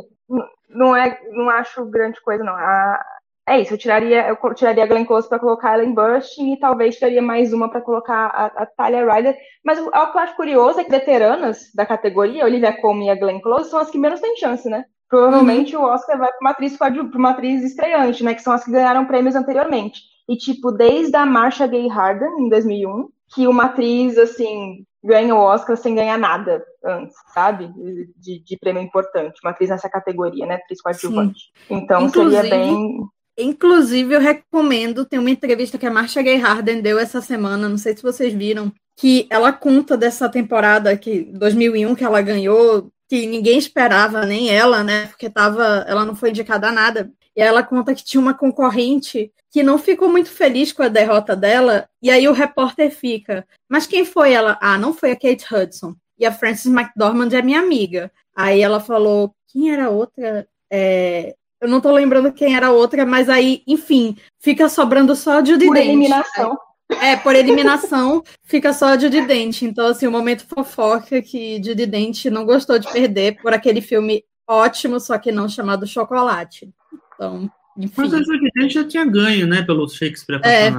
Não é. Não acho grande coisa, não. A, é isso, eu tiraria, eu tiraria a Glenn Close para colocar ela em Bursting e talvez tiraria mais uma para colocar a, a Talia Ryder. Mas o, o que eu acho curioso é que veteranas da categoria, Olivia Colman e a Glenn Close, são as que menos têm chance, né? Provavelmente uhum. o Oscar vai para uma atriz para uma atriz estreante, né? Que são as que ganharam prêmios anteriormente. E tipo, desde a Marsha Gay Harden em 2001, que uma atriz assim ganha o Oscar sem ganhar nada antes, sabe? De, de prêmio importante, uma atriz nessa categoria, né? Atriz coadjuvante. Então Inclusive... seria bem Inclusive, eu recomendo, tem uma entrevista que a Marcia Gay Harden deu essa semana, não sei se vocês viram, que ela conta dessa temporada que 2001 que ela ganhou, que ninguém esperava, nem ela, né? Porque tava, ela não foi indicada a nada. E ela conta que tinha uma concorrente que não ficou muito feliz com a derrota dela, e aí o repórter fica: "Mas quem foi ela?" "Ah, não foi a Kate Hudson." E a Frances McDormand é minha amiga. Aí ela falou: "Quem era a outra?" É, eu não tô lembrando quem era a outra, mas aí, enfim, fica sobrando só a Judy Por Dent. eliminação. É, por eliminação, fica só a Judy Dent. Então, assim, o momento fofoca que Judy Dent não gostou de perder por aquele filme ótimo, só que não chamado Chocolate. Então, enfim. Mas a Judy Dent já tinha ganho, né, pelo Shakespeare é,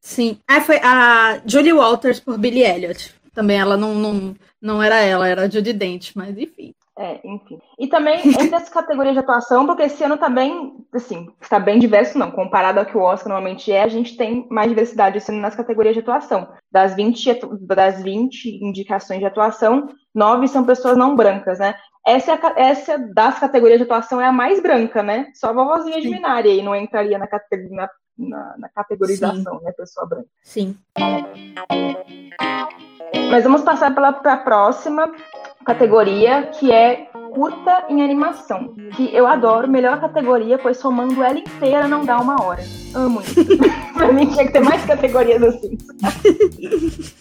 Sim. É, foi a Julie Walters por Billy Elliot. Também ela não, não, não era ela, era a Judy Dent, mas enfim. É, enfim. E também entre as categorias de atuação, porque esse ano também, assim, está bem diverso, não. Comparado ao que o Oscar normalmente é, a gente tem mais diversidade esse ano nas categorias de atuação. Das 20, das 20 indicações de atuação, nove são pessoas não brancas, né? Essa, é essa das categorias de atuação é a mais branca, né? Só a vovozinha de Minari aí não entraria na, na, na, na categorização, Sim. né? Pessoa branca. Sim. Mas vamos passar para a próxima categoria, que é curta em animação. Que eu adoro, melhor categoria, pois somando ela inteira não dá uma hora. Amo isso. [laughs] pra mim tinha que ter mais categorias assim. [laughs]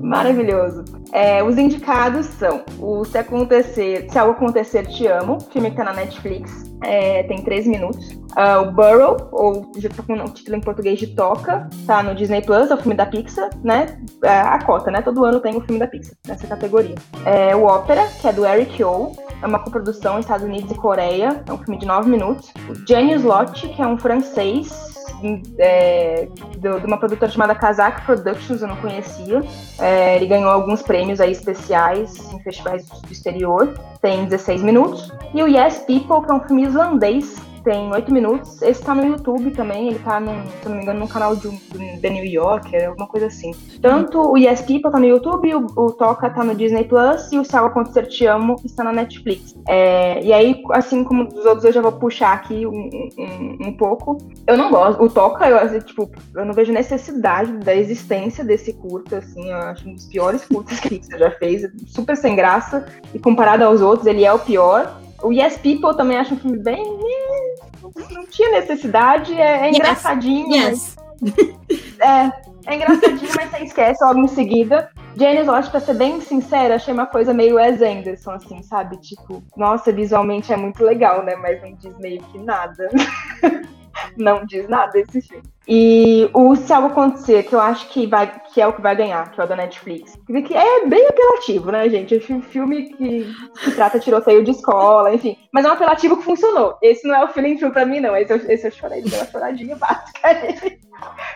Maravilhoso. É, os indicados são o Se Acontecer, Se Algo Acontecer Te Amo, filme que tá na Netflix, é, tem três minutos. Uh, o Burrow, ou já tá com o título em português de Toca, tá no Disney Plus, é o filme da Pixar, né? É, a cota, né? Todo ano tem o filme da Pixar nessa categoria. É, o Ópera, que é do Eric O, é uma coprodução Estados Unidos e Coreia, é um filme de nove minutos. O Gianni Slot, que é um francês, é, de uma produtora chamada Kazakh Productions, eu não conhecia. É, ele ganhou alguns prêmios aí especiais em festivais do exterior. Tem 16 minutos. E o Yes People, que é um filme islandês tem oito minutos. Esse tá no YouTube também, ele tá, no, se não me engano, no canal de, de The New Yorker, alguma coisa assim. Tanto o Yes People tá no YouTube, o, o Toca tá no Disney Plus e o Algo Acontecer Te Amo está na Netflix. É, e aí, assim como dos outros, eu já vou puxar aqui um, um, um pouco. Eu não gosto. O Toca, eu, tipo, eu não vejo necessidade da existência desse curta, assim, eu acho um dos piores curtas que você já fez, super sem graça. E comparado aos outros, ele é o pior. O Yes People também acho um filme bem. Não tinha necessidade, é, é engraçadinho. Yes. [laughs] É, é engraçadinho, mas você esquece logo em seguida. Janice, eu acho, pra ser bem sincera, achei uma coisa meio Wes Anderson, assim, sabe? Tipo, nossa, visualmente é muito legal, né? Mas não diz meio que nada. [laughs] [laughs] não diz nada esse filme. E o Se Algo Acontecer, que eu acho que, vai, que é o que vai ganhar, que é o da Netflix. Que é bem apelativo, né, gente? É um filme que, que trata tiroteio de escola, enfim. Mas é um apelativo que funcionou. Esse não é o feeling true pra mim, não. Esse, eu, esse eu chorei, dei uma choradinha [laughs] básica.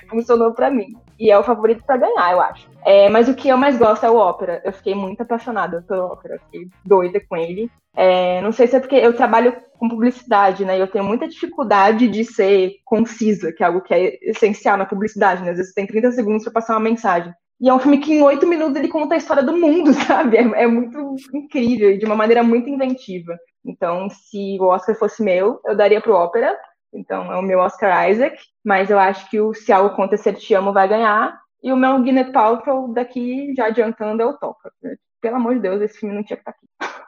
funcionou pra mim. E é o favorito pra ganhar, eu acho. É, mas o que eu mais gosto é o ópera. Eu fiquei muito apaixonada pelo ópera. Fiquei doida com ele. É, não sei se é porque eu trabalho com publicidade, né? E eu tenho muita dificuldade de ser concisa, que é algo que é essencial na publicidade, né? Às vezes você tem 30 segundos para passar uma mensagem. E é um filme que em oito minutos ele conta a história do mundo, [laughs] sabe? É, é, muito incrível e de uma maneira muito inventiva. Então, se o Oscar fosse meu, eu daria pro ópera. Então, é o meu Oscar Isaac. Mas eu acho que o Se Algo Acontecer Te Amo vai ganhar. E o meu Gwyneth Paltrow daqui, já adiantando, é o Toca. Pelo amor de Deus, esse filme não tinha que estar tá aqui.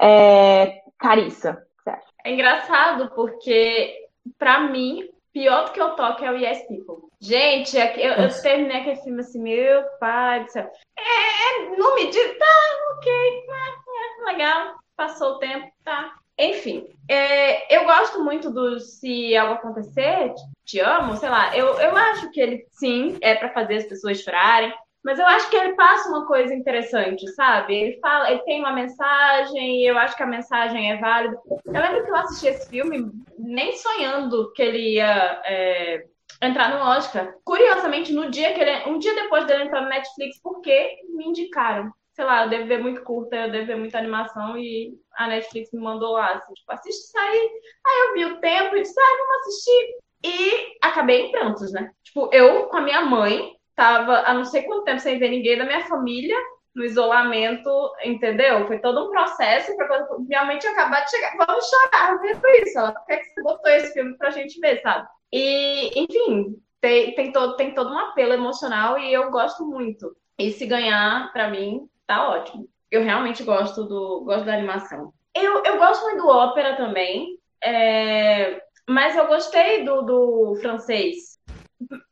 É, Carissa, o que você acha? É engraçado porque, para mim, pior do que o Toque é o Yes People. Gente, é eu, eu terminei aquele filme assim, meu pai do céu. É, não me diz, tá, ok, é, é, legal, passou o tempo, tá. Enfim, é, eu gosto muito do Se Algo Acontecer, Te Amo, sei lá, eu, eu acho que ele, sim, é para fazer as pessoas chorarem, mas eu acho que ele passa uma coisa interessante, sabe? Ele fala, ele tem uma mensagem, e eu acho que a mensagem é válida. Eu lembro que eu assisti esse filme nem sonhando que ele ia é, entrar no Oscar. Curiosamente, no dia que ele, um dia depois dele entrar no Netflix, porque me indicaram. Sei lá, eu devo ver muito curta, eu devo ver muita animação e a Netflix me mandou lá, assim, tipo, assiste isso aí. Aí eu vi o tempo e disse, ah, vamos assistir. E acabei em prantos, né? Tipo, eu com a minha mãe, tava há não sei quanto tempo sem ver ninguém da minha família, no isolamento, entendeu? Foi todo um processo para minha mãe tinha acabado de chegar. Vamos chorar vendo isso. Ela, por que, que você botou esse filme pra gente ver, sabe? E, enfim, tem, tem, todo, tem todo um apelo emocional e eu gosto muito. E se ganhar, para mim, tá ótimo. Eu realmente gosto do gosto da animação. Eu, eu gosto muito do ópera também, é, mas eu gostei do, do francês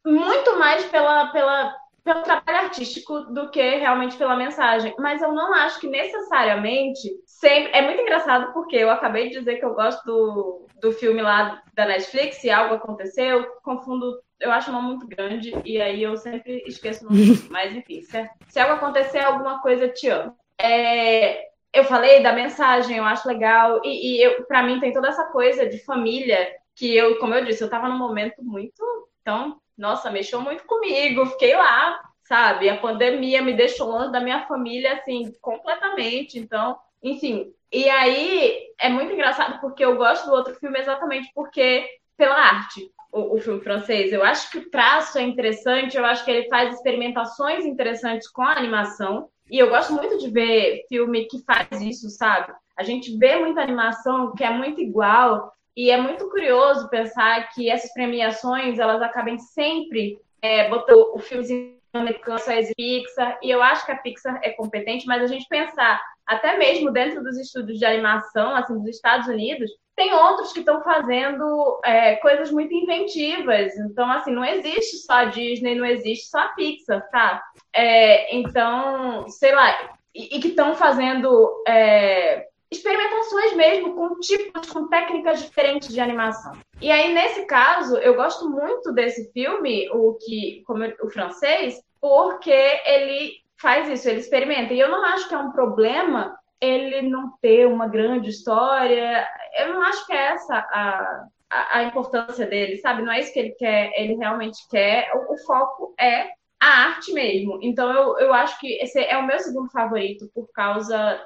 muito mais pela, pela, pelo trabalho artístico do que realmente pela mensagem. Mas eu não acho que necessariamente sempre. É muito engraçado porque eu acabei de dizer que eu gosto do, do filme lá da Netflix, se algo aconteceu, confundo. Eu acho uma muito grande e aí eu sempre esqueço o nome. [laughs] Mas enfim, se, se algo acontecer, alguma coisa te amo. É, eu falei da mensagem, eu acho legal. E, e eu, para mim tem toda essa coisa de família que eu, como eu disse, eu tava num momento muito então, nossa, mexeu muito comigo, fiquei lá, sabe? A pandemia me deixou longe da minha família, assim, completamente. Então, enfim. E aí é muito engraçado porque eu gosto do outro filme exatamente porque pela arte. O, o, filme francês. Eu acho que o traço é interessante, eu acho que ele faz experimentações interessantes com a animação. E eu gosto muito de ver filme que faz isso, sabe? A gente vê muita animação que é muito igual, e é muito curioso pensar que essas premiações elas acabem sempre é, botando o filmezinho americano, a Pixar, e eu acho que a Pixar é competente, mas a gente pensar, até mesmo dentro dos estúdios de animação, assim, dos Estados Unidos, tem outros que estão fazendo é, coisas muito inventivas. Então, assim, não existe só a Disney, não existe só a Pixar, tá? É, então, sei lá, e, e que estão fazendo é, experimentações mesmo com tipos, com técnicas diferentes de animação. E aí, nesse caso, eu gosto muito desse filme, o que, como o francês, porque ele faz isso, ele experimenta. E eu não acho que é um problema ele não ter uma grande história. Eu não acho que é essa a, a, a importância dele, sabe? Não é isso que ele quer, ele realmente quer. O, o foco é a arte mesmo. Então eu, eu acho que esse é o meu segundo favorito por causa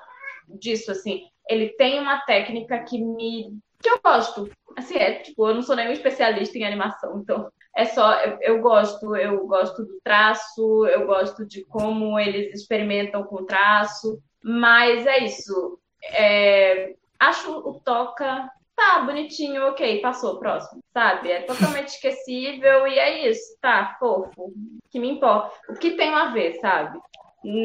disso, assim ele tem uma técnica que me que eu gosto. Assim, é, tipo, eu não sou nenhum especialista em animação, então é só eu, eu gosto, eu gosto do traço, eu gosto de como eles experimentam com o traço, mas é isso. É, acho o toca tá bonitinho, ok, passou, próximo, sabe? É totalmente [laughs] esquecível e é isso, tá, fofo, que me importa. O que tem a ver, sabe?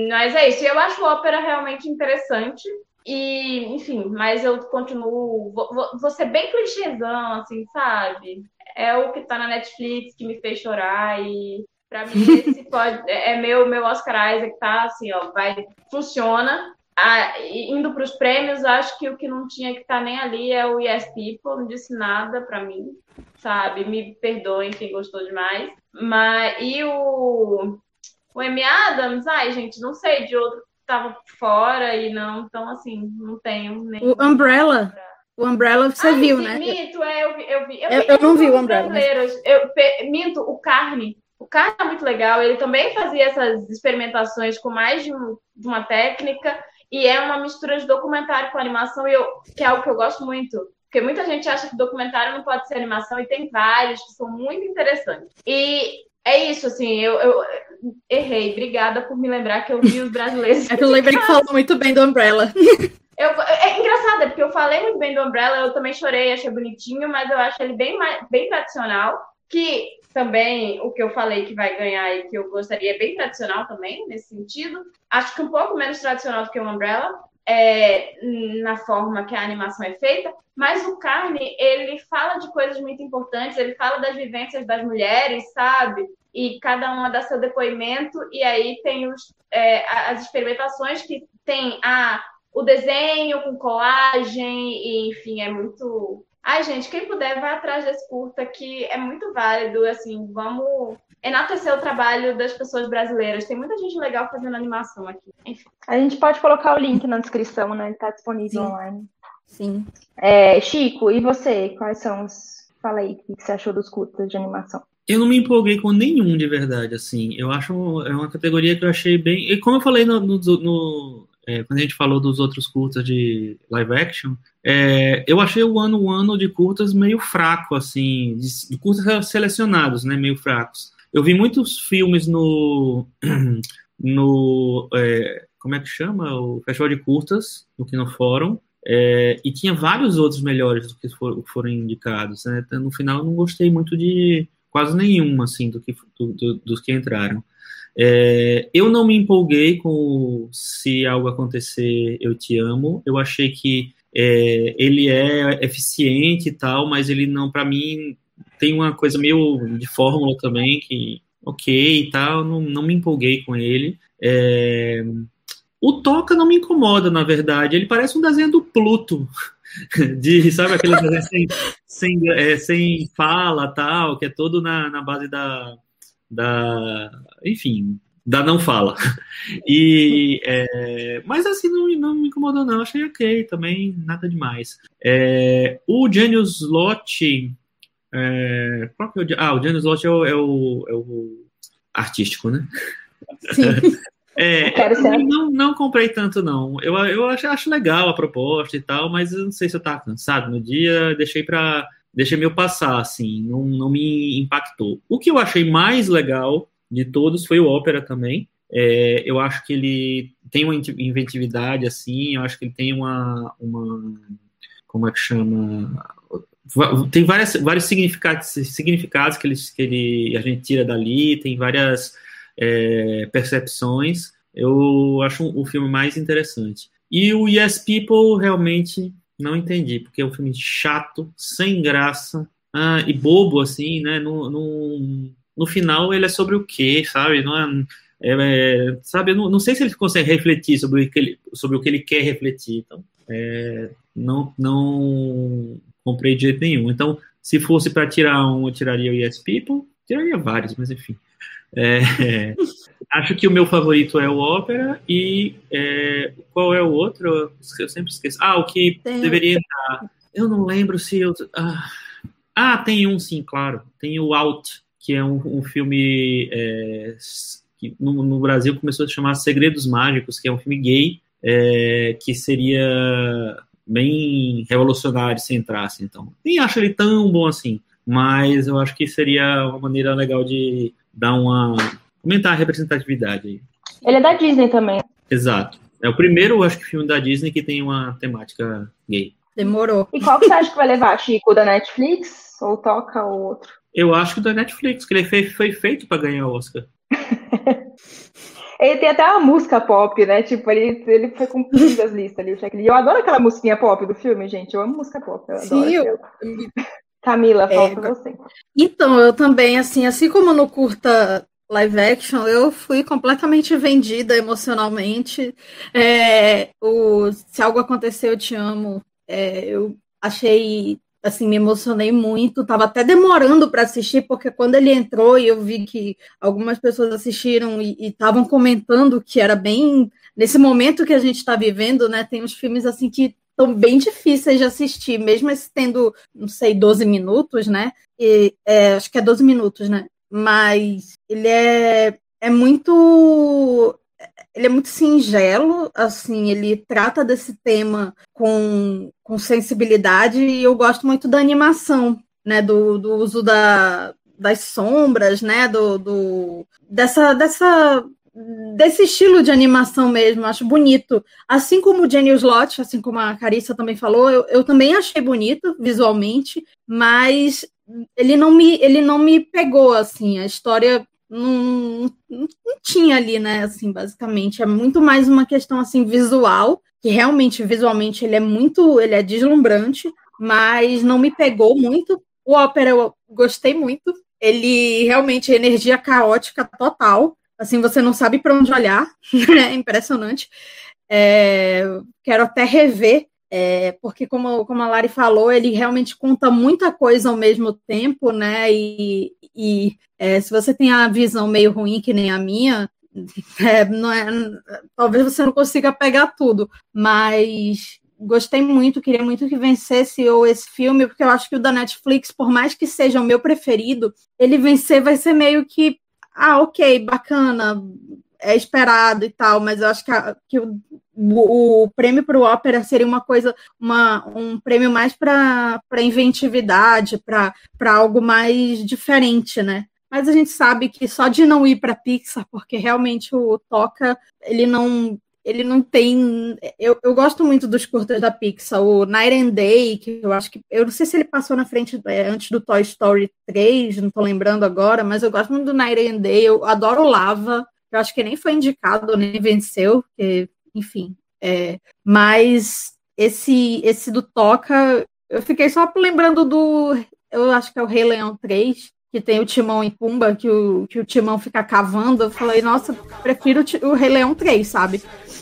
Mas é isso, eu acho ópera realmente interessante. E, enfim, mas eu continuo. Vou, vou ser bem clichêzão, assim, sabe? É o que tá na Netflix que me fez chorar e para mim esse [laughs] pode é, é meu meu Oscar Isaac tá assim, ó, vai funciona. Ah, indo para os prêmios, acho que o que não tinha que estar tá nem ali é o Yes People, não disse nada para mim, sabe? Me perdoem quem gostou demais. Mas e o o Amy Adams, ai, gente, não sei de outro que tava fora e não, então assim, não tenho nem. O Umbrella. O Umbrella você viu, né? Minto, é, eu vi. Eu, vi, eu, eu, eu não vi o Umbrella. Mas... Eu, minto, o Carne. O Carne é muito legal. Ele também fazia essas experimentações com mais de, um, de uma técnica. E é uma mistura de documentário com animação, e eu, que é algo que eu gosto muito. Porque muita gente acha que documentário não pode ser animação, e tem vários que são muito interessantes. E é isso, assim, eu, eu errei. Obrigada por me lembrar que eu vi os brasileiros. [laughs] É que eu lembrei que falou muito bem do Umbrella. [laughs] Eu, é engraçado, é porque eu falei muito bem do Umbrella, eu também chorei, achei bonitinho, mas eu acho ele bem, bem tradicional, que também o que eu falei que vai ganhar e que eu gostaria é bem tradicional também, nesse sentido. Acho que um pouco menos tradicional do que o Umbrella, é, na forma que a animação é feita, mas o Carne, ele fala de coisas muito importantes, ele fala das vivências das mulheres, sabe? E cada uma dá seu depoimento, e aí tem os, é, as experimentações que tem a o desenho com colagem, e, enfim, é muito. Ai, gente, quem puder, vai atrás desse curta, que é muito válido, assim, vamos enaltecer o trabalho das pessoas brasileiras. Tem muita gente legal fazendo animação aqui. Enfim. A gente pode colocar o link na descrição, né? Ele está disponível Sim. online. Sim. É, Chico, e você? Quais são os. Fala aí, o que você achou dos curtas de animação? Eu não me empolguei com nenhum de verdade, assim. Eu acho é uma categoria que eu achei bem. E como eu falei no, no, no é, quando a gente falou dos outros curtas de live action, é, eu achei o ano ano de curtas meio fraco, assim, de, de, curtas selecionados, né, meio fracos. Eu vi muitos filmes no, [clears throat] no é, como é que chama, o Festival de Curtas, no Kino Fórum, é, e tinha vários outros melhores do que for, foram indicados. Né? Então, no final, eu não gostei muito de quase nenhum, assim, do que, do, do, dos que entraram. É, eu não me empolguei com Se Algo Acontecer, Eu Te Amo. Eu achei que é, ele é eficiente e tal, mas ele não, para mim, tem uma coisa meio de fórmula também, que ok e tal, não, não me empolguei com ele. É, o Toca não me incomoda, na verdade. Ele parece um desenho do Pluto. [laughs] De, sabe, aquele desenho sem, sem, é, sem fala tal, que é todo na, na base da, da, enfim, da não fala. E, é, mas assim, não, não me incomodou não, achei ok, também nada demais. É, o Genius Lot, é, qual que é o, ah, o Genius Lot é o, é o, é o artístico, né? Sim. [laughs] É, não, não comprei tanto, não. Eu, eu acho, acho legal a proposta e tal, mas eu não sei se eu tava cansado no dia, deixei para deixei meio passar, assim, não, não me impactou. O que eu achei mais legal de todos foi o Ópera também. É, eu acho que ele tem uma inventividade, assim, eu acho que ele tem uma, uma como é que chama? Tem várias, vários significados, significados que, ele, que ele, a gente tira dali, tem várias é, percepções. Eu acho o filme mais interessante. E o Yes People realmente não entendi, porque é um filme chato, sem graça ah, e bobo, assim, né? No, no, no final ele é sobre o quê, sabe? Não é, é, é sabe, não, não sei se ele consegue refletir sobre o que ele, sobre o que ele quer refletir. Então, é, não, não comprei de jeito nenhum. Então, se fosse para tirar um, eu tiraria o Yes People, tiraria vários, mas enfim. É, [laughs] acho que o meu favorito é o Ópera e é, qual é o outro? Eu sempre esqueço. Ah, o que tem deveria entrar. Eu não lembro se eu. Ah, ah, tem um sim, claro. Tem o Out, que é um, um filme é, que no, no, Brasil começou a se chamar Segredos Mágicos, que é um filme gay é, que seria bem revolucionário se entrasse. Então, nem acho ele tão bom assim, mas eu acho que seria uma maneira legal de dar uma. aumentar a representatividade aí. Ele é da Disney também. Exato. É o primeiro, acho que, filme da Disney que tem uma temática gay. Demorou. E qual que você acha que vai levar, Chico? Da Netflix? Ou toca o outro? Eu acho que o da Netflix, que ele foi, foi feito para ganhar o Oscar. [laughs] ele tem até uma música pop, né? Tipo, ele, ele foi cumprindo as listas ali, o checklist. Eu adoro aquela musiquinha pop do filme, gente. Eu amo música pop. Eu Sim, eu, Camila, falta é, você. Então, eu também, assim, assim como no curta live action, eu fui completamente vendida emocionalmente. É, o Se Algo Acontecer, Eu Te Amo, é, eu achei assim, me emocionei muito, tava até demorando para assistir, porque quando ele entrou e eu vi que algumas pessoas assistiram e estavam comentando que era bem nesse momento que a gente está vivendo, né? Tem uns filmes assim que estão bem difíceis de assistir, mesmo tendo, não sei, 12 minutos, né? E, é, acho que é 12 minutos, né? Mas ele é, é muito ele é muito singelo, assim, ele trata desse tema com, com sensibilidade e eu gosto muito da animação, né, do, do uso da, das sombras, né, do, do dessa, dessa desse estilo de animação mesmo, acho bonito. Assim como o Jenny Slot, assim como a Carissa também falou, eu, eu também achei bonito visualmente, mas ele não me ele não me pegou assim, a história não, não, tinha ali, né? Assim, basicamente. É muito mais uma questão assim visual, que realmente visualmente ele é muito, ele é deslumbrante, mas não me pegou muito. O ópera eu gostei muito. Ele realmente é energia caótica total. Assim, você não sabe para onde olhar. [laughs] é impressionante. É, quero até rever é, porque, como, como a Lari falou, ele realmente conta muita coisa ao mesmo tempo, né? E, e é, se você tem a visão meio ruim, que nem a minha, [laughs] é, não é, talvez você não consiga pegar tudo, mas gostei muito, queria muito que vencesse ou esse filme, porque eu acho que o da Netflix, por mais que seja o meu preferido, ele vencer vai ser meio que, ah, ok, bacana, é esperado e tal, mas eu acho que, a, que o, o, prêmio para o ópera seria uma coisa, uma, um prêmio mais para inventividade, para algo mais diferente, né? Mas a gente sabe que só de não ir para Pixar, porque realmente o Toca, ele não ele não tem. Eu, eu gosto muito dos curtas da Pixar. O Night and Day, que eu acho que. Eu não sei se ele passou na frente é, antes do Toy Story 3, não estou lembrando agora, mas eu gosto muito do Night and Day. Eu adoro Lava. Eu acho que nem foi indicado, nem venceu, porque, enfim. É, mas esse, esse do Toca, eu fiquei só lembrando do. Eu acho que é o Rei Leão 3, que tem o Timão e Pumba, que o, que o Timão fica cavando. Eu falei, nossa, prefiro o Rei Leão 3, sabe?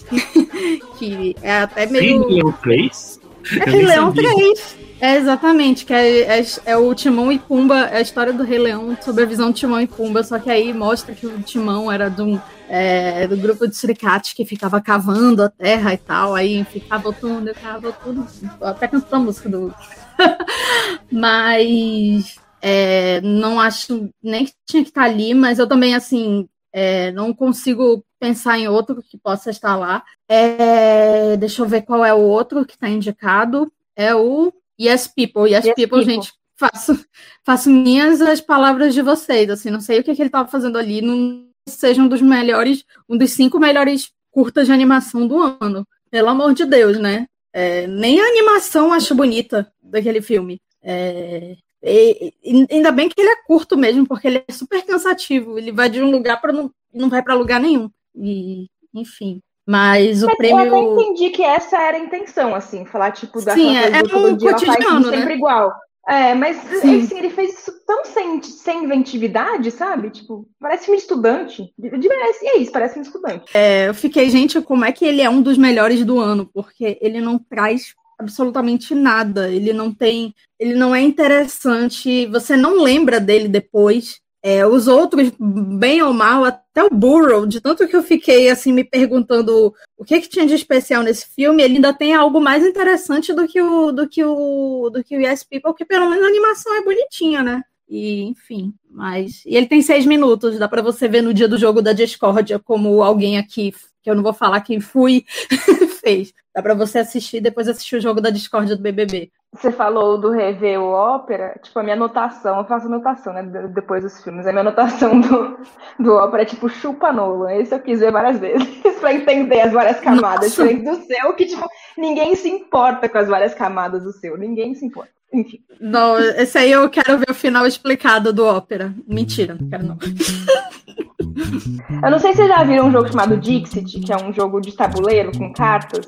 [laughs] que é até meio. Rei Leão 3? É Rei Leão 3. É, exatamente, que é, é, é, o Timão e Pumba, é a história do Rei Leão sobre a visão de Timão e Pumba, só que aí mostra que o Timão era um, é, do grupo de suricates que ficava cavando a terra e tal, aí ficava o túnel, ficava tudo, até cantando a música do... [laughs] mas é, não acho nem que tinha que estar ali, mas eu também, assim, é, não consigo pensar em outro que possa estar lá. É, deixa eu ver qual é o outro que está indicado. É o Yes People. Yes, yes people, people, gente, faço, faço minhas as palavras de vocês. Assim, não sei o que, que ele estava fazendo ali, não seja um dos melhores, um dos cinco melhores curtas de animação do ano. Pelo amor de Deus, né? É, nem a animação acho bonita daquele filme. É, e, e, ainda bem que ele é curto mesmo, porque ele é super cansativo. Ele vai de um lugar para não, não vai para lugar nenhum. E, enfim. Mas o Mas prêmio. Eu até entendi que essa era a intenção, assim, falar, tipo, da Sim, é, é um dia, cotidiano, né? sempre igual. É, mas assim, ele fez isso tão sem, sem inventividade, sabe? Tipo, parece um estudante. De, de, e é isso, parece um estudante. É, eu fiquei, gente, como é que ele é um dos melhores do ano? Porque ele não traz absolutamente nada. Ele não tem. Ele não é interessante. Você não lembra dele depois. É, os outros, bem ou mal, até o Burrow, de tanto que eu fiquei assim me perguntando o que, que tinha de especial nesse filme, ele ainda tem algo mais interessante do que o do que o do que o Yes People, que pelo menos a animação é bonitinha, né? E, enfim, mas. E ele tem seis minutos, dá para você ver no dia do jogo da Discordia, como alguém aqui, que eu não vou falar quem fui, [laughs] fez. Dá para você assistir depois assistir o jogo da Discordia do BBB. Você falou do rever o ópera, tipo, a minha anotação, eu faço anotação, né, depois dos filmes, a minha anotação do, do ópera é tipo chupa Nolan, esse eu quis ver várias vezes, [laughs] para entender as várias camadas, diferente do seu, que tipo, ninguém se importa com as várias camadas do seu, ninguém se importa. Enfim. Não, esse aí eu quero ver o final explicado do ópera. Mentira, não quero não. [laughs] Eu não sei se vocês já viram um jogo chamado Dixit, que é um jogo de tabuleiro com cartas.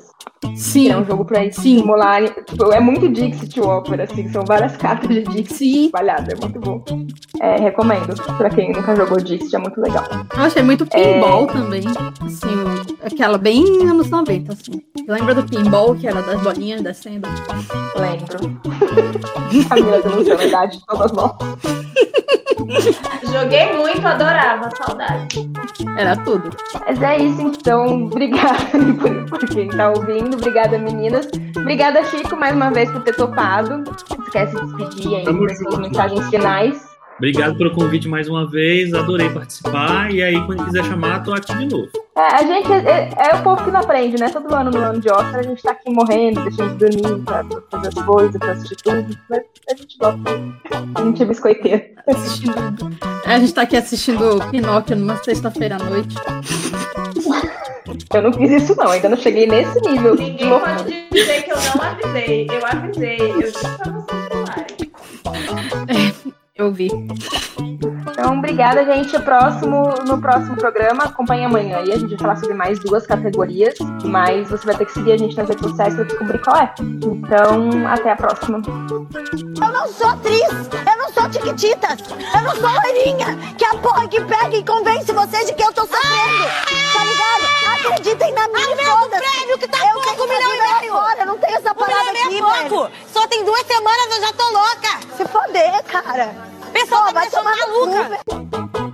Sim. É um jogo pra estimular. Tipo, é muito Dixit o ópera, assim, são várias [laughs] cartas de Dixit Sim. espalhadas, é muito bom. É, recomendo. Pra quem nunca jogou Dixit, é muito legal. Eu achei muito pinball também. Assim, o- aquela bem anos 90, assim. Lembra do pinball, que era das bolinhas descendo? Lembro. Camila [laughs] denunciando a idade de todas nós. Joguei muito, adorava, saudade. Era tudo. Mas é isso, então. Obrigada [laughs] por, por quem tá ouvindo. Obrigada, meninas. Obrigada, Chico, mais uma vez por ter topado. Quer se despedir aí junto. mensagens finais? Obrigado pelo convite mais uma vez, adorei participar. E aí, quando quiser chamar, tô aqui de novo. É, a gente é, é o povo que não aprende, né? Todo ano no ano de Oscar a gente tá aqui morrendo, deixando de dormir pra, pra fazer as coisas, pra assistir tudo. Mas a gente gosta. A gente é biscoiteiro. Assistindo. A gente tá aqui assistindo Pinóquio numa sexta-feira à noite. Eu não fiz isso, não. Ainda não cheguei nesse nível Ninguém pode dizer que eu não avisei. Eu avisei. Eu disse pra vocês falarem. Eu vi. Então, obrigada, gente. O próximo, no próximo programa, acompanhe amanhã aí. A gente vai falar sobre mais duas categorias, mas você vai ter que seguir a gente nas redes sociais para descobrir qual é. Então, até a próxima. Eu não sou atriz, eu não sou tiquititas, eu não sou loirinha, que a porra que pega e convence vocês de que eu tô sofrendo, tá ligado? Acreditem na minha foda prêmio que tá eu pouco, um milhão e meio. Fora, eu não tenho essa parada aqui, é pouco. Só tem duas semanas, eu já tô louca. Se foder, cara. Pessoal, vai tomar maluca.